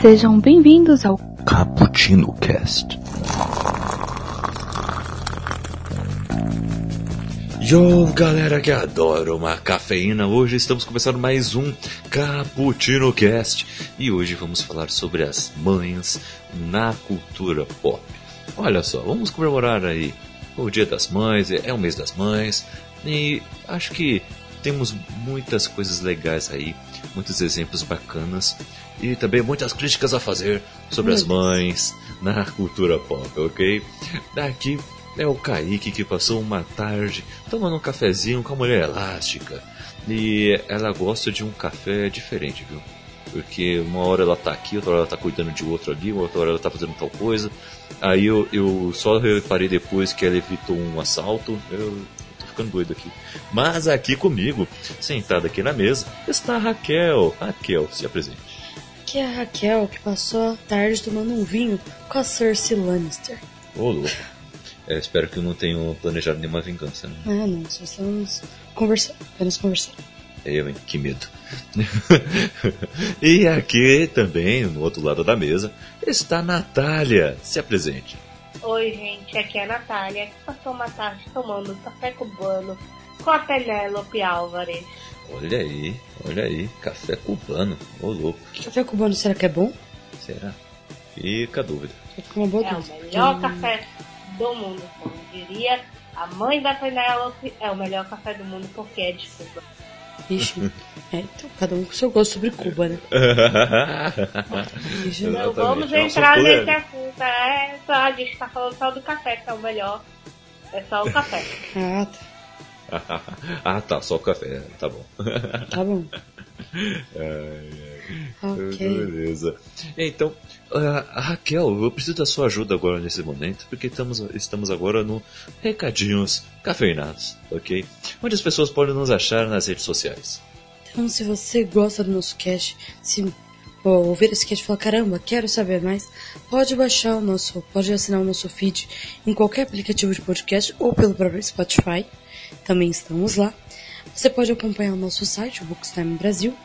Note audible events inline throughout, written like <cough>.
Sejam bem-vindos ao Cappuccino Cast. Yo, galera que adora uma cafeína, hoje estamos começando mais um Cappuccino Cast e hoje vamos falar sobre as mães na cultura pop. Olha só, vamos comemorar aí o Dia das Mães, é o mês das mães e acho que temos muitas coisas legais aí, muitos exemplos bacanas e também muitas críticas a fazer sobre as mães na cultura pop, ok? Daqui é o Kaique que passou uma tarde tomando um cafezinho com a mulher elástica e ela gosta de um café diferente, viu? Porque uma hora ela tá aqui, outra hora ela tá cuidando de outro ali, outra hora ela tá fazendo tal coisa. Aí eu, eu só reparei depois que ela evitou um assalto. Eu ficando doido aqui. Mas aqui comigo, sentada aqui na mesa, está a Raquel. Raquel, se apresente. Que é a Raquel que passou a tarde tomando um vinho com a Cersei Lannister. Ô, louco. É, espero que não tenham planejado nenhuma vingança, né? Ah, não, só estamos conversando, apenas conversando. Eu, hein? Que medo. <laughs> e aqui também, no outro lado da mesa, está a Natália. Se apresente. Oi, gente, aqui é a Natália, que passou uma tarde tomando café cubano com a Penélope Álvares. Olha aí, olha aí, café cubano. Ô, louco. Café cubano, será que é bom? Será? Fica a dúvida. Fica uma boa É o melhor café do mundo, como diria a mãe da Penélope, é o melhor café do mundo porque é de Cuba. Ixi, é, então, cada um com seu gosto sobre Cuba, né? Ixi, Não vamos é entrar nesse assunto, é só, a gente tá falando só do café, que é o melhor. É só o café. Ah, tá. <laughs> ah, tá, só o café. Tá bom. Tá bom. Ai, ai. Ok. Beleza. Então, ah, Raquel, eu preciso da sua ajuda agora nesse momento, porque estamos, estamos agora no Recadinhos Cafeinados, ok? Onde as pessoas podem nos achar nas redes sociais. Então, se você gosta do nosso cast, se pô, ouvir esse cast e falar, caramba, quero saber mais, pode baixar o nosso, pode assinar o nosso feed em qualquer aplicativo de podcast ou pelo próprio Spotify. Também estamos lá. Você pode acompanhar o nosso site, o Bookstime Brasil,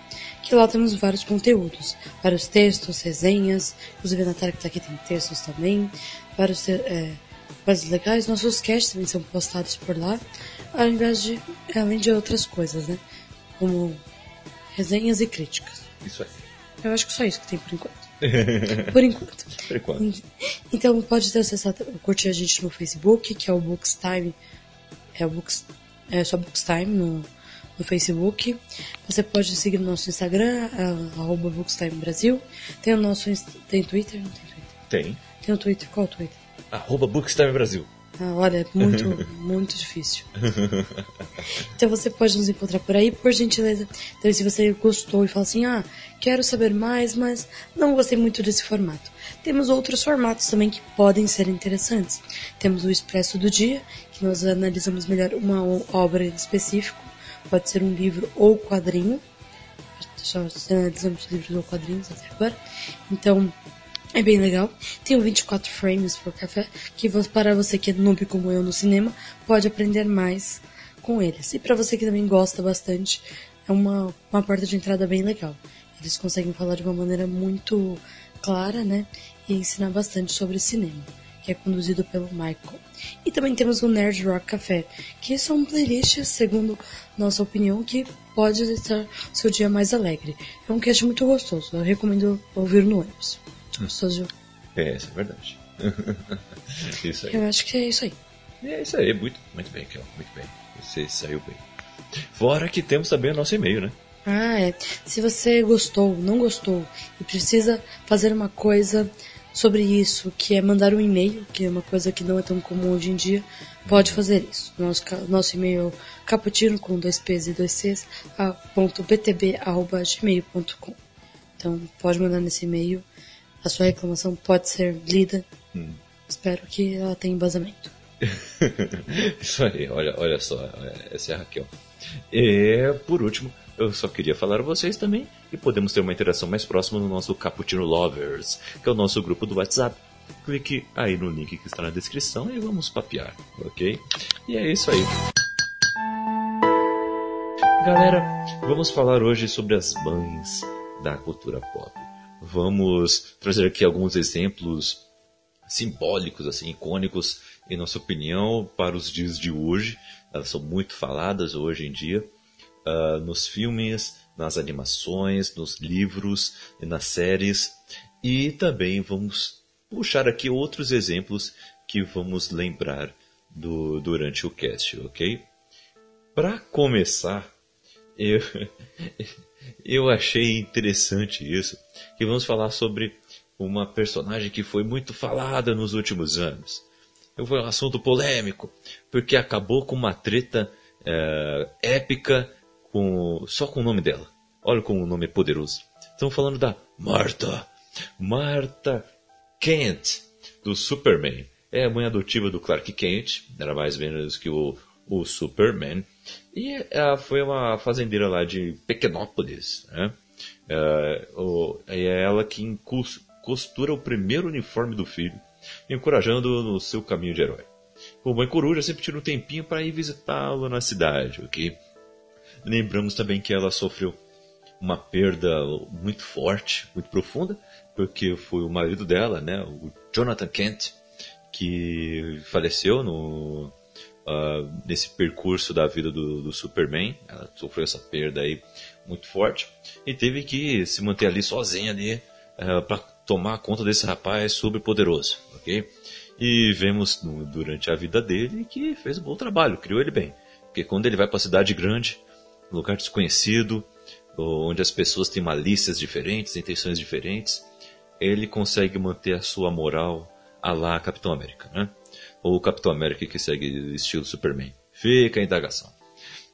que lá temos vários conteúdos, vários textos, resenhas, inclusive a Natália que está aqui tem textos também, vários, é, vários legais. Nossos casts também são postados por lá, invés de, além de outras coisas, né? Como resenhas e críticas. Isso aí. Eu acho que só isso que tem por enquanto. <laughs> por enquanto. Por enquanto. Então pode acessar, curtir a gente no Facebook, que é o Bookstime. É o Books, é só Bookstime no, no Facebook. Você pode seguir no nosso Instagram, arroba Bookstime Brasil. Tem o nosso tem Twitter? Não tem Twitter. Tem. Tem o Twitter, qual é o Twitter? Arroba Bookstime Brasil. Ah, olha, é muito, <laughs> muito difícil. Então você pode nos encontrar por aí, por gentileza. Então, se você gostou e fala assim, ah, quero saber mais, mas não gostei muito desse formato. Temos outros formatos também que podem ser interessantes. Temos o Expresso do Dia, que nós analisamos melhor uma obra em específico. Pode ser um livro ou quadrinho. Só analisamos livros ou quadrinhos até agora. Então, é bem legal. Tem o 24 frames por café, que para você que é noob como eu no cinema, pode aprender mais com eles. E para você que também gosta bastante, é uma, uma porta de entrada bem legal. Eles conseguem falar de uma maneira muito clara, né? E ensinar bastante sobre cinema, que é conduzido pelo Michael. E também temos o Nerd Rock Café, que são playlists, segundo nossa opinião, que pode deixar seu dia mais alegre. É um cast muito gostoso, eu recomendo ouvir no ônibus. Gostoso de É, isso é verdade. <laughs> isso aí. Eu acho que é isso aí. É isso aí, muito, muito bem, Kel, muito bem. Você saiu bem. Fora que temos também o nosso e-mail, né? Ah, é. Se você gostou, não gostou e precisa fazer uma coisa sobre isso, que é mandar um e-mail, que é uma coisa que não é tão comum hoje em dia, pode fazer isso. Nosso, nosso e-mail é caputino com dois P's e dois C's, a ponto btb, arroba gmail.com. Então pode mandar nesse e-mail. A sua reclamação pode ser lida. Espero que ela tenha embasamento. <laughs> Isso aí, olha, olha só, essa é a Raquel. E, por último, eu só queria falar a vocês também que podemos ter uma interação mais próxima no nosso Cappuccino Lovers, que é o nosso grupo do WhatsApp. Clique aí no link que está na descrição e vamos papear, ok? E é isso aí. Galera, vamos falar hoje sobre as mães da cultura pop. Vamos trazer aqui alguns exemplos simbólicos, assim, icônicos, em nossa opinião, para os dias de hoje. Elas são muito faladas hoje em dia, uh, nos filmes, nas animações, nos livros, nas séries. E também vamos puxar aqui outros exemplos que vamos lembrar do, durante o cast, ok? Para começar, eu, <laughs> eu achei interessante isso, que vamos falar sobre uma personagem que foi muito falada nos últimos anos. Foi um assunto polêmico, porque acabou com uma treta é, épica com, só com o nome dela. Olha como o nome é poderoso. Estamos falando da Martha. Martha Kent, do Superman. É a mãe adotiva do Clark Kent, era mais ou menos que o, o Superman. E ela foi uma fazendeira lá de Pequenópolis. Né? É, o, é ela que costura o primeiro uniforme do filho, encorajando no seu caminho de herói. O mãe coruja sempre tira um tempinho para ir visitá-lo na cidade, ok? Lembramos também que ela sofreu uma perda muito forte, muito profunda, porque foi o marido dela, né, o Jonathan Kent, que faleceu no, uh, nesse percurso da vida do, do, Superman. Ela sofreu essa perda aí muito forte e teve que se manter ali sozinha ali uh, para tomar conta desse rapaz super poderoso, ok? E vemos durante a vida dele que fez um bom trabalho, criou ele bem. Porque quando ele vai para a cidade grande, lugar desconhecido, onde as pessoas têm malícias diferentes, intenções diferentes, ele consegue manter a sua moral a lá Capitão América, né? ou Capitão América que segue estilo Superman. Fica a indagação.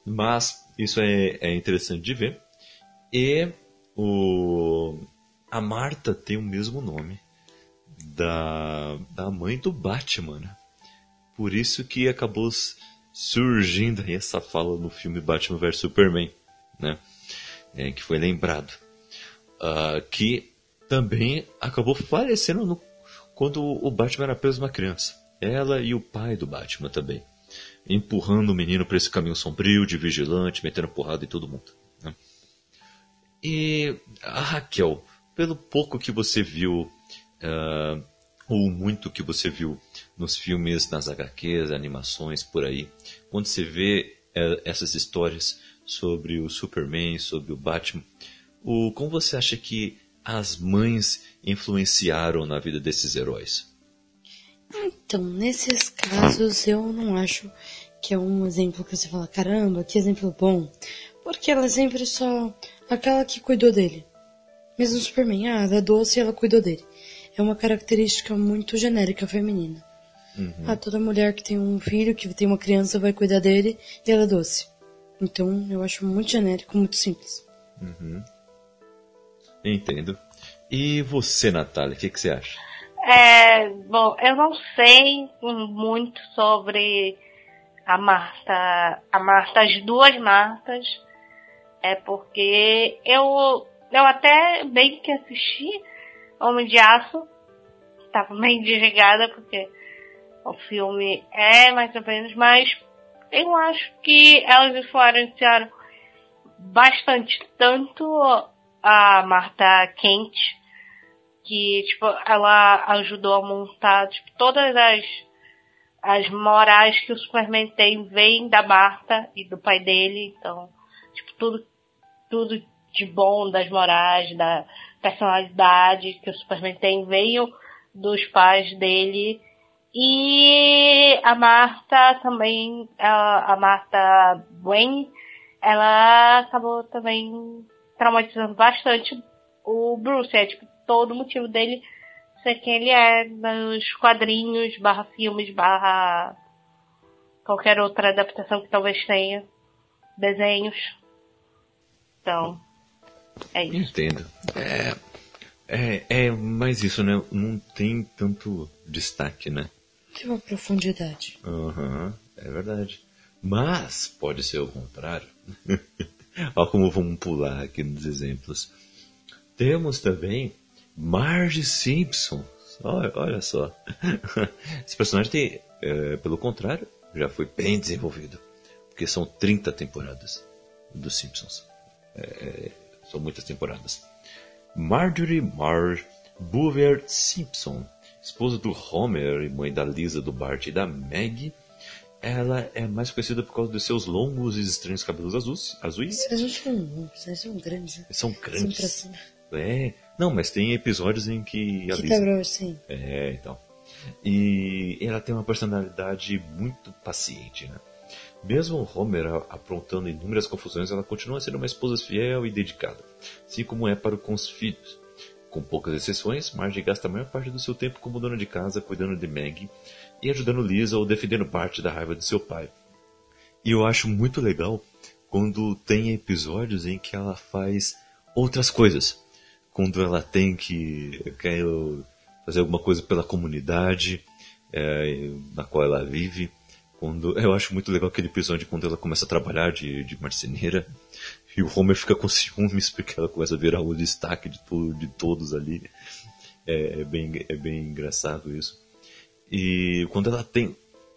Mas isso é, é interessante de ver. E o, a Marta tem o mesmo nome da, da mãe do Batman. Né? Por isso que acabou surgindo aí essa fala no filme Batman vs Superman, né? É, que foi lembrado. Uh, que também acabou falecendo no, quando o Batman era apenas uma criança. Ela e o pai do Batman também. Empurrando o menino para esse caminho sombrio de vigilante, metendo porrada em todo mundo. Né? E a Raquel, pelo pouco que você viu, uh, ou muito que você viu nos filmes, nas HQs, animações, por aí, quando você vê uh, essas histórias sobre o Superman, sobre o Batman, o, como você acha que as mães influenciaram na vida desses heróis? Então, nesses casos, eu não acho que é um exemplo que você fala, caramba, que exemplo bom. Porque ela é sempre só aquela que cuidou dele. Mesmo o Superman, ah, ela é doce ela cuidou dele. É uma característica muito genérica feminina. Uhum. Ah, toda mulher que tem um filho, que tem uma criança, vai cuidar dele e ela é doce. Então, eu acho muito genérico, muito simples. Uhum. Entendo. E você, Natália, o que, que você acha? É, bom, eu não sei muito sobre a Marta, a Marta, as duas Martas, é porque eu, eu até bem que assisti Homem de Aço, estava meio <laughs> desligada porque o filme é mais ou menos, mas eu acho que elas influenciaram bastante tanto a Marta Kent que, tipo, ela ajudou a montar, tipo, todas as, as morais que o Superman tem vêm da Marta e do pai dele, então, tipo, tudo, tudo de bom das morais, da personalidade que o Superman tem veio dos pais dele. E a Marta também, a, Marta Wayne, ela acabou também traumatizando bastante o Bruce. É tipo, todo o motivo dele ser quem ele é nos quadrinhos, barra filmes, barra qualquer outra adaptação que talvez tenha, desenhos. Então, é isso. Entendo. É, é, é mais isso, né? Não tem tanto destaque, né? Tem uma profundidade. Aham, uhum, é verdade. Mas pode ser o contrário. <laughs> Olha como vamos pular aqui nos exemplos. Temos também Marge Simpson. Olha, olha só. <laughs> Esse personagem tem, é, pelo contrário, já foi bem desenvolvido. Porque são 30 temporadas. dos Simpsons. É, é são muitas temporadas. Marjorie Marge Boover Simpson, esposa do Homer e mãe da Lisa, do Bart e da Maggie, ela é mais conhecida por causa dos seus longos e estranhos cabelos azuis. azuis. Eles são longos, eles são grandes. Né? São grandes. É, não, mas tem episódios em que a que Lisa... Quebrou, sim. É, então. E ela tem uma personalidade muito paciente, né? Mesmo Homer aprontando inúmeras confusões, ela continua sendo uma esposa fiel e dedicada, assim como é para com os filhos. Com poucas exceções, Marge gasta a maior parte do seu tempo como dona de casa, cuidando de Maggie e ajudando Lisa ou defendendo parte da raiva de seu pai. E eu acho muito legal quando tem episódios em que ela faz outras coisas. Quando ela tem que quer fazer alguma coisa pela comunidade é, na qual ela vive quando, eu acho muito legal aquele episódio quando ela começa a trabalhar de, de marceneira e o Homer fica com ciúmes porque ela começa a virar o destaque de, tudo, de todos ali. É, é, bem, é bem engraçado isso. E quando ela tem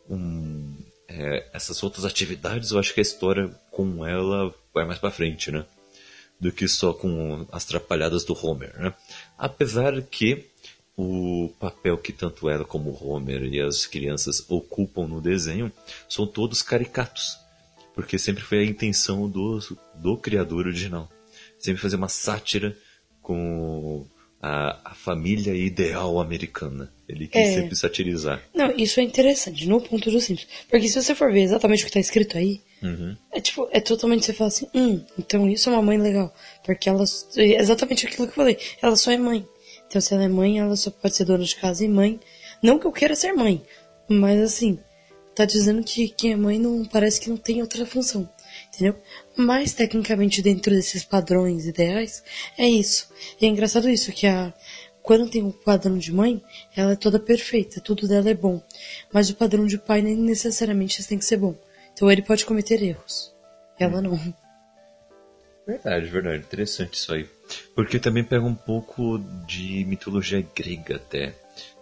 um, é, essas outras atividades, eu acho que a história com ela vai mais para frente, né? Do que só com as trapalhadas do Homer, né? Apesar que o papel que tanto ela como Homer e as crianças ocupam no desenho são todos caricatos, porque sempre foi a intenção do, do criador original. Sempre fazer uma sátira com a, a família ideal americana. Ele quis é. sempre satirizar. Não, isso é interessante, no ponto dos Simpsons. Porque se você for ver exatamente o que está escrito aí, uhum. é tipo, é totalmente você fala assim, hum, então isso é uma mãe legal. Porque ela. É exatamente aquilo que eu falei. Ela só é mãe. Então, se ela é mãe, ela só pode ser dona de casa e mãe. Não que eu queira ser mãe, mas assim, tá dizendo que quem é mãe não parece que não tem outra função, entendeu? Mas tecnicamente dentro desses padrões ideais é isso. E é engraçado isso que a quando tem um padrão de mãe, ela é toda perfeita, tudo dela é bom. Mas o padrão de pai nem necessariamente tem que ser bom. Então ele pode cometer erros. Ela não. Verdade, verdade. Interessante isso aí. Porque também pega um pouco de mitologia grega até.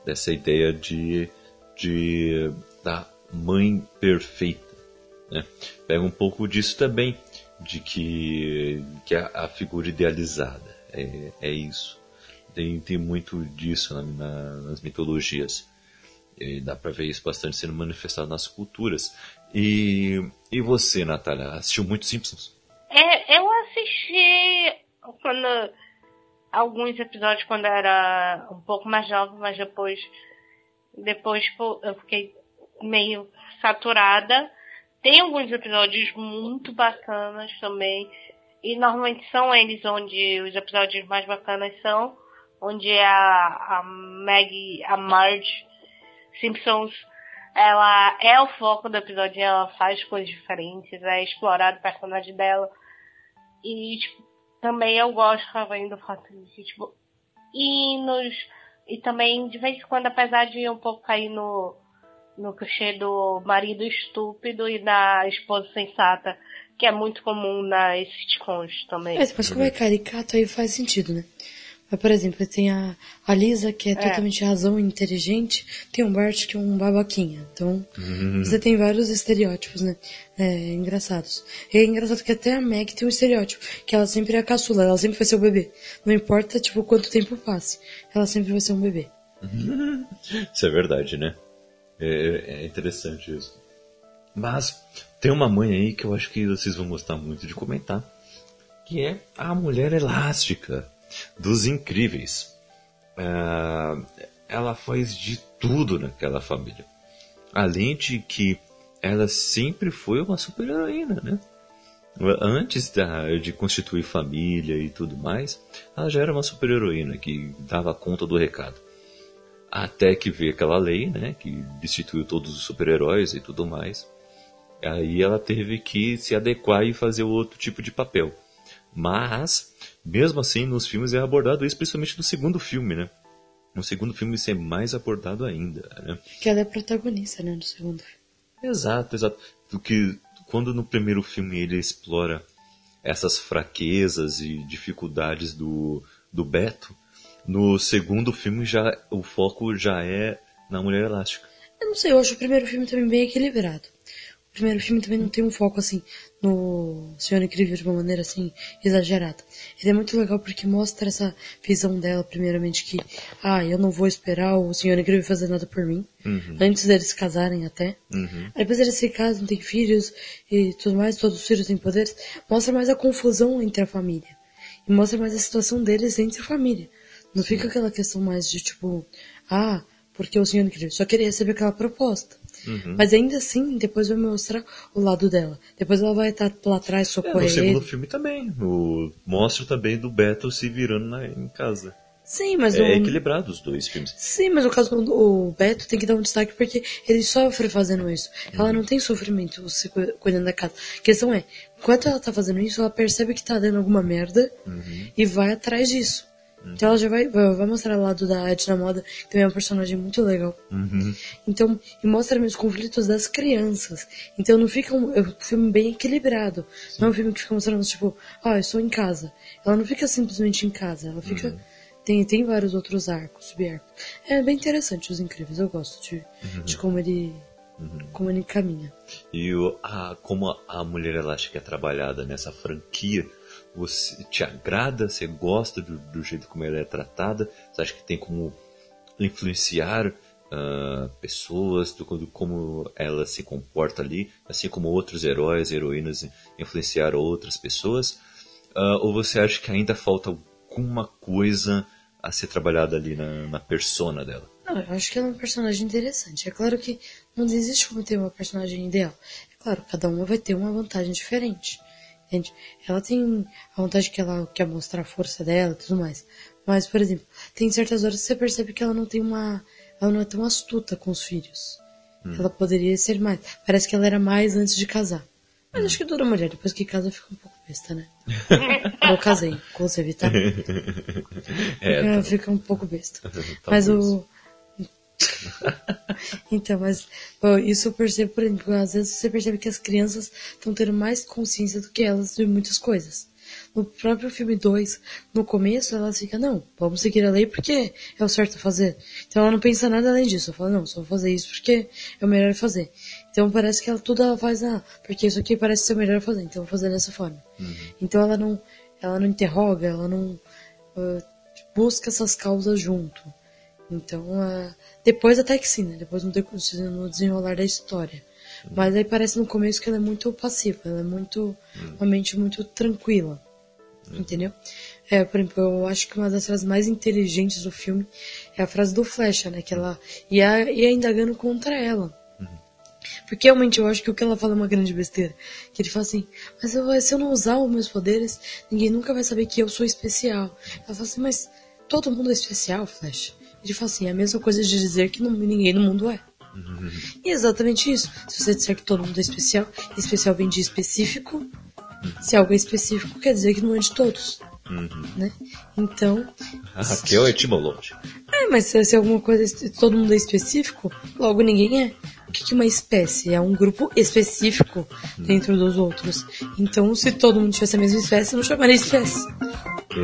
Dessa ideia de, de da mãe perfeita. Né? Pega um pouco disso também. De que, que a, a figura idealizada. É, é isso. Tem, tem muito disso na, na, nas mitologias. E dá pra ver isso bastante sendo manifestado nas culturas. E, e você, Natália, assistiu muito Simpsons? É, eu assisti quando alguns episódios quando era um pouco mais jovem, mas depois depois eu fiquei meio saturada. Tem alguns episódios muito bacanas também. E normalmente são eles onde os episódios mais bacanas são onde a, a Maggie, a Marge Simpsons, ela é o foco do episódio, ela faz coisas diferentes, é explorado o personagem dela. E, tipo, também eu gosto também do fato de, tipo, hinos, e também, de vez em quando, apesar de um pouco cair no, no clichê do marido estúpido e da esposa sensata, que é muito comum nas sitcoms também. Mas, mas como é caricato, aí faz sentido, né? Por exemplo, tem a, a Lisa, que é, é. totalmente razão e inteligente, tem um Bart que é um babaquinha. Então, uhum. você tem vários estereótipos, né? É, engraçados. E é engraçado que até a Meg tem um estereótipo, que ela sempre é a caçula, ela sempre vai ser o bebê. Não importa, tipo, quanto tempo passe, ela sempre vai ser um bebê. <laughs> isso é verdade, né? É, é interessante isso. Mas, tem uma mãe aí que eu acho que vocês vão gostar muito de comentar, que é a mulher elástica dos incríveis. É, ela faz de tudo naquela família. Além de que ela sempre foi uma super-heroína, né? Antes da, de constituir família e tudo mais, ela já era uma super-heroína que dava conta do recado. Até que veio aquela lei, né? Que destituiu todos os super-heróis e tudo mais. Aí ela teve que se adequar e fazer outro tipo de papel. Mas mesmo assim, nos filmes é abordado isso, principalmente no segundo filme, né? No segundo filme isso é mais abordado ainda, né? Que ela é protagonista, né, no segundo filme. Exato, exato. Do que quando no primeiro filme ele explora essas fraquezas e dificuldades do, do Beto, no segundo filme já o foco já é na Mulher Elástica. Eu não sei, eu acho o primeiro filme também bem equilibrado. O primeiro filme também não tem um foco assim no Senhor Incrível de uma maneira assim exagerada. Ele é muito legal porque mostra essa visão dela, primeiramente, que, ah, eu não vou esperar o Senhor Incrível fazer nada por mim. Uhum. Antes deles se casarem até. Uhum. Aí depois eles se casam, têm filhos e tudo mais, todos os filhos têm poderes. Mostra mais a confusão entre a família. E mostra mais a situação deles entre a família. Não fica aquela questão mais de tipo, ah, porque o Senhor Incrível só queria receber aquela proposta. Uhum. Mas ainda assim, depois vai mostrar o lado dela. Depois ela vai estar lá atrás É, socorrer no segundo filme também. O... Mostra também do Beto se virando na... em casa. Sim, mas É o... equilibrado os dois filmes. Sim, mas no caso do o Beto tem que dar um destaque porque ele sofre fazendo isso. Ela não tem sofrimento se cu- cuidando da casa. A questão é, enquanto ela tá fazendo isso, ela percebe que tá dando alguma merda e vai atrás disso. Então ela já vai, vai mostrar o lado da Edna Moda, que também é um personagem muito legal. Uhum. Então, e mostra os conflitos das crianças. Então não fica um, é um filme bem equilibrado. Não é um filme que fica mostrando, tipo, ah, eu estou em casa. Ela não fica simplesmente em casa, ela fica. Tem, tem vários outros arcos, subarcos. É bem interessante os incríveis, eu gosto de, de como ele. como ele caminha. E o, a, como a, a Mulher Elástica é trabalhada nessa franquia, você te agrada? Você gosta do, do jeito como ela é tratada? Você acha que tem como influenciar ah, pessoas, do, do como ela se comporta ali, assim como outros heróis, heroínas influenciaram outras pessoas? Ah, ou você acha que ainda falta alguma coisa a ser trabalhada ali na, na persona dela? Não, eu acho que ela é um personagem interessante. É claro que não existe como ter uma personagem ideal. É claro, cada uma vai ter uma vantagem diferente. Entende? Ela tem a vantagem que ela quer mostrar a força dela e tudo mais. Mas, por exemplo, tem certas horas que você percebe que ela não tem uma. Ela não é tão astuta com os filhos. Ela poderia ser mais. Parece que ela era mais antes de casar. Mas acho que toda mulher, depois que casa, fica um pouco besta, né? <laughs> eu casei, inclusive, <laughs> tá? É, Fica, fica um pouco besta. <laughs> Talvez. Mas o. <laughs> então, mas ó, isso eu percebo, por exemplo, às vezes você percebe que as crianças estão tendo mais consciência do que elas de muitas coisas. No próprio filme 2, no começo, ela fica, não, vamos seguir a lei porque é o certo a fazer. Então ela não pensa nada além disso. Ela fala, não, só vou fazer isso porque é o melhor a fazer. Então parece que ela tudo ela faz, ah, porque isso aqui parece ser o melhor a fazer, então vou fazer dessa forma. Então ela não, ela não interroga, ela não ah, busca essas causas junto. Então, ah, depois até que sim, né? Depois no, desenrolar da história. Mas aí parece no começo que ela é muito passiva, ela é muito, uma mente muito tranquila. Entendeu? É, por exemplo, eu acho que uma das frases mais inteligentes do filme é a frase do Flecha, né? Que ela ia, ia indagando contra ela. Porque realmente eu acho que o que ela fala é uma grande besteira. Que ele fala assim, mas eu, se eu não usar os meus poderes, ninguém nunca vai saber que eu sou especial. Ela fala assim, mas todo mundo é especial, Flash. Ele fala assim, é a mesma coisa de dizer que não- ninguém no mundo é. E é exatamente isso. Se você disser que todo mundo é especial, especial vem de específico. Se algo é específico, quer dizer que não é de todos. Né? Então, <laughs> A Raquel é etimológica. é, mas se, se alguma coisa, todo mundo é específico, logo ninguém é. O que, que é uma espécie? É um grupo específico dentro dos outros. Então, se todo mundo tivesse a mesma espécie, não chamaria espécie.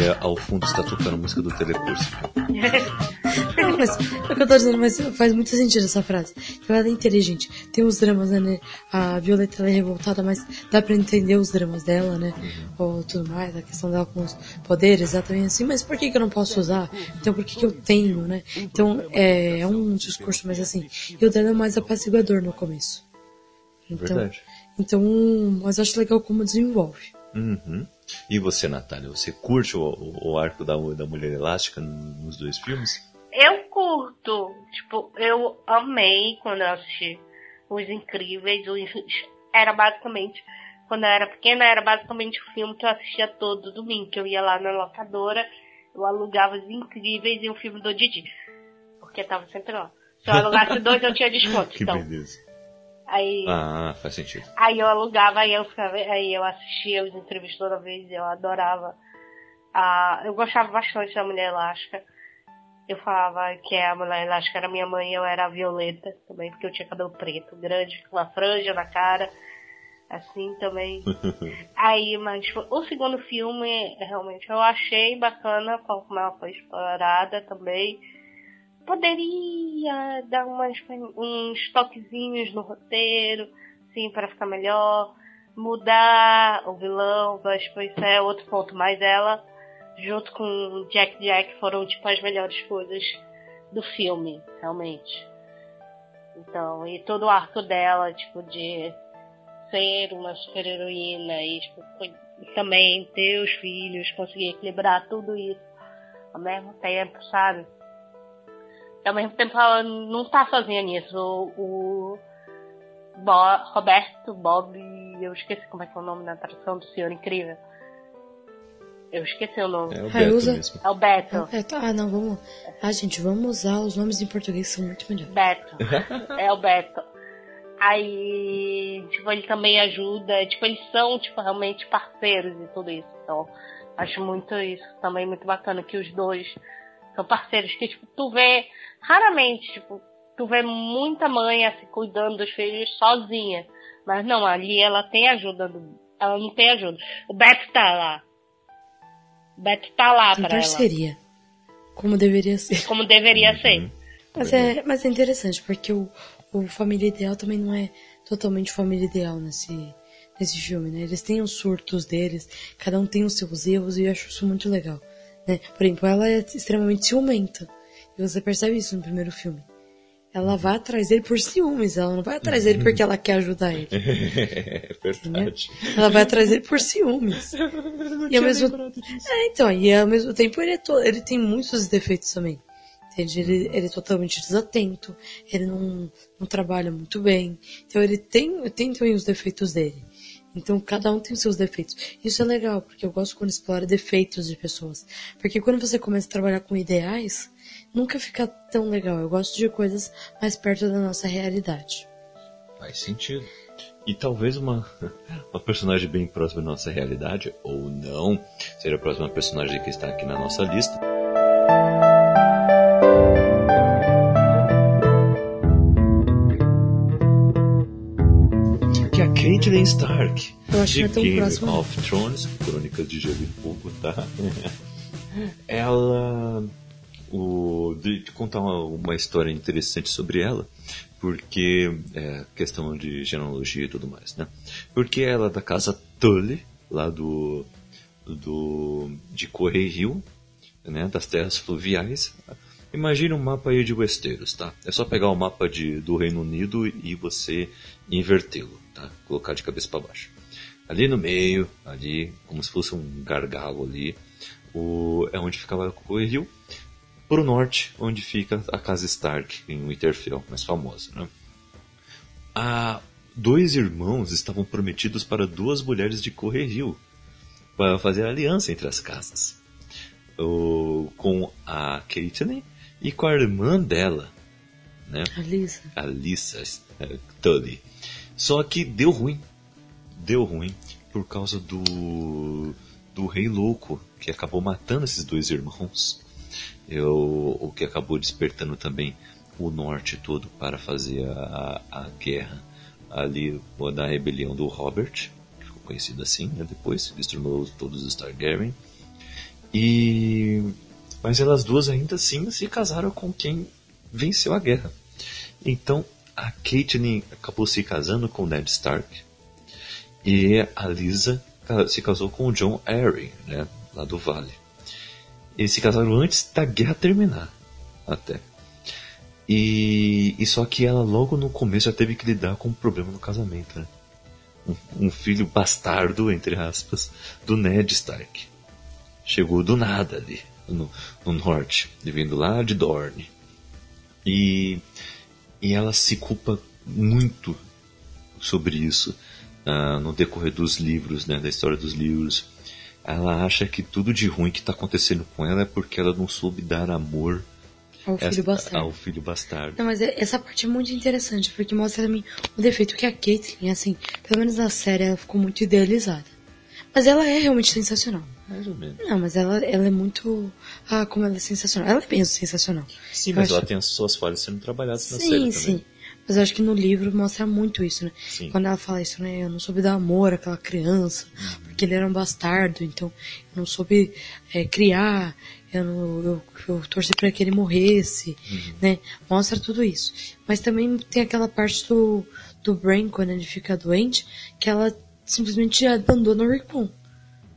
É, ao fundo está tocando a música do telecurso. <laughs> Não, mas é o que eu tô dizendo, mas faz muito sentido essa frase. Ela é inteligente. Tem os dramas, né? A Violeta é revoltada, mas dá pra entender os dramas dela, né? Ou tudo mais, a questão dela com os poderes, exatamente assim. Mas por que, que eu não posso usar? Então por que, que eu tenho, né? Então é, é um discurso mais assim. E o dela é mais apaciguador no começo. Então, Verdade. então, mas acho legal como desenvolve. Uhum. E você, Natália, você curte o, o- o arco da, da Mulher Elástica nos dois filmes? Eu curto. Tipo, eu amei quando eu assisti Os Incríveis. Os- Era basicamente, quando eu era pequena, era basicamente o filme que eu assistia todo domingo. Que eu ia lá na locadora, eu alugava Os Incríveis e o filme do Didi. Porque tava sempre lá. Se eu alugasse dois, eu tinha <laughs> desconto. Que Então, beleza. aí, Ah, faz sentido. aí eu alugava, aí eu ficava, aí eu assistia os entrevistas toda vez, eu adorava. Ah, eu gostava bastante da Mulher Elástica. Eu falava que a Mulher Elástica era minha mãe, eu era a Violeta também, porque eu tinha cabelo preto, grande, com uma franja na cara. Assim também. <laughs> Aí, mas tipo, o segundo filme, realmente, eu achei bacana como ela foi explorada também. Poderia dar umas, uns toquezinhos no roteiro, assim, para ficar melhor, mudar o vilão, mas isso é outro ponto. Mas ela, junto com Jack Jack, foram tipo as melhores coisas do filme, realmente. Então, e todo o arco dela, tipo, de ser uma super heroína e tipo, também ter os filhos, conseguir equilibrar tudo isso ao mesmo tempo, sabe? E ao mesmo tempo ela não tá sozinha nisso. O, o Bo, Roberto Bob, eu esqueci como é que é o nome na tradução do Senhor Incrível. Eu esqueci o nome. É o Ah, Beto usa- mesmo. É o Beto. É, tá, ah, não, vamos. Ah, gente, vamos usar os nomes em português que são muito melhores. Beto. <laughs> é o Beto. Aí, tipo, ele também ajuda, tipo, eles são, tipo, realmente parceiros e tudo isso. Então, acho muito isso também muito bacana que os dois são parceiros que, tipo, tu vê raramente, tipo, tu vê muita mãe assim cuidando dos filhos sozinha. Mas não, ali ela tem ajuda do, ela não tem ajuda. O Beto tá lá. O Beto tá lá Tem pra ela. parceria. Como deveria ser. Como deveria Uhum. ser. Mas é, mas é interessante, porque o, o Família Ideal também não é totalmente família ideal nesse, nesse filme, né? Eles têm os surtos deles, cada um tem os seus erros e eu acho isso muito legal. Né? Por exemplo, ela é extremamente ciumenta. E você percebe isso no primeiro filme. Ela vai atrás dele por ciúmes, ela não vai atrás dele porque ela quer ajudar ele. <laughs> É verdade. Ela vai atrás dele por ciúmes. E ao mesmo É, então, e ao mesmo tempo ele, é to- ele tem muitos defeitos também. Entende? Ele, ele é totalmente desatento, ele não, não trabalha muito bem. Então ele tem, tem também os defeitos dele. Então cada um tem os seus defeitos. Isso é legal, porque eu gosto quando explora defeitos de pessoas. Porque quando você começa a trabalhar com ideais, nunca fica tão legal. Eu gosto de coisas mais perto da nossa realidade. Faz sentido. E talvez uma, <laughs> uma personagem bem próxima da nossa realidade, ou não, seja a próxima personagem que está aqui na nossa lista. Que é a Caitlyn Stark. Eu acho de que é Game próximo, of Thrones, Crônicas de Gelo e Fogo, tá? <laughs> ela. O, de, de contar uma, uma história interessante sobre ela, porque é questão de genealogia e tudo mais, né? Porque ela é da casa Tully, lá do, do de Correio, né? Das terras fluviais. Imagine um mapa aí de Westeros, tá? É só pegar o mapa de, do Reino Unido e você invertê-lo, tá? Colocar de cabeça para baixo. Ali no meio, ali, como se fosse um gargalo ali, o, é onde ficava o Correio. Pro norte, onde fica a casa Stark, em Winterfell, mais famosa, né? Ah, dois irmãos estavam prometidos para duas mulheres de Correio, para fazer aliança entre as casas. O, com a Caitlyn e com a irmã dela, né? A Lisa. a Lisa eh, Tully. Só que deu ruim. Deu ruim por causa do do rei louco que acabou matando esses dois irmãos. Eu, o que acabou despertando também o norte todo para fazer a, a guerra ali da rebelião do Robert, que ficou conhecido assim, né, depois, tornou todos os Targaryen. E mas elas duas ainda assim se casaram com quem venceu a guerra. Então a Caitlyn acabou se casando com Ned Stark e a Lisa se casou com o John Arryn, né, lá do Vale. Eles se casaram antes da guerra terminar, até. E, e só que ela logo no começo já teve que lidar com um problema no casamento, né? Um, um filho bastardo, entre aspas, do Ned Stark. Chegou do nada ali, no, no norte, vindo lá de Dorne. E, e ela se culpa muito sobre isso ah, no decorrer dos livros, né, da história dos livros. Ela acha que tudo de ruim que está acontecendo com ela é porque ela não soube dar amor Ao filho essa- bastardo. ao filho bastardo. Não, mas é- essa parte é muito interessante, porque mostra também o defeito que a Caitlyn, assim, pelo menos na série, ela ficou muito idealizada. Mas ela é realmente sensacional. Mais ou menos. Não, mas ela, ela é muito. Ah, como ela é sensacional. Ela é mesmo sensacional. Sim, Eu mas acho- ela tem as suas falhas sendo trabalhadas na série Sim, sim. Mas eu acho que no livro mostra muito isso, né? Sim. Quando ela fala isso, né? Eu não soube dar amor àquela criança, Uhum. porque ele era um bastardo, então eu não soube é, criar, eu, não, eu, eu torci para que ele morresse, Uhum. né? Mostra tudo isso. Mas também tem aquela parte do, do Brain quando ele fica doente, que ela simplesmente abandona o Rickon.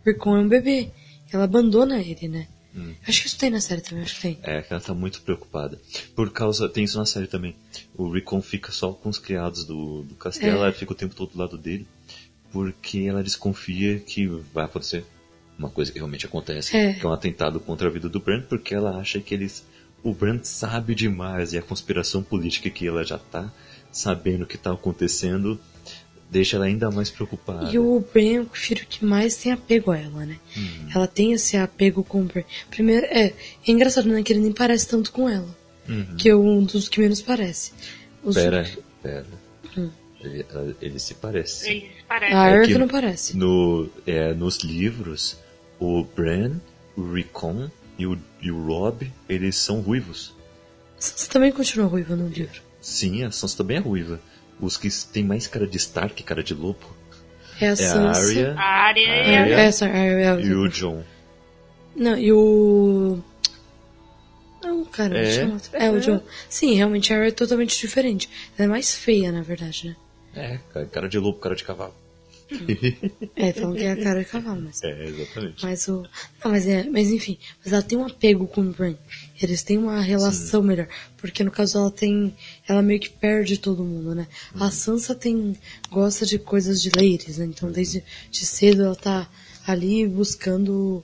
Rickon é um bebê. Ela abandona ele, né? Hum. Acho que isso tem na série também, acho que tem. É, que ela tá muito preocupada. Por causa. Tem isso na série também. O Recon fica só com os criados do, do castelo, É. ela fica o tempo todo do lado dele. Porque ela desconfia que vai acontecer uma coisa que realmente acontece. É. Que é um atentado contra a vida do Brand, porque ela acha que eles. O Brand sabe demais e a conspiração política que ela já tá sabendo o que tá acontecendo deixa ela ainda mais preocupada. E o Bran é o filho que mais tem apego a ela, né? Uhum. Ela tem esse apego com o Bran. Primeiro, é, é engraçado, né? Que ele nem parece tanto com ela. Uhum. Que é um dos que menos parece. Os- Pera, pera. Hum. Ele, ele se parece. sim. Eles parecem. A Arya que- que não parece. No, é, nos livros, o Bran, o Rickon e o, e o Rob, eles são ruivos. Sansa também continua ruiva no livro. Sim, a Sansa também é ruiva. Os que têm mais cara de Stark, cara de lobo, É a é a. Arya A área A é. Arya. É, essa Arya é e o John. Não, e o. Não, cara, É? chama outro- é, o É. John. Sim, realmente a Arya é totalmente diferente. Ela é mais feia, na verdade, né? É, ca- cara de lobo, cara de cavalo. É, falam que é a cara de cavalo, mas. É, exatamente. Mas o. Não, mas é. Mas enfim. Mas ela tem um apego com o Bran. Eles têm uma relação melhor. Porque no caso ela tem. Ela meio que perde todo mundo, né? Uhum. A Sansa tem. gosta de coisas de ladies, né? Então desde de cedo ela tá ali buscando.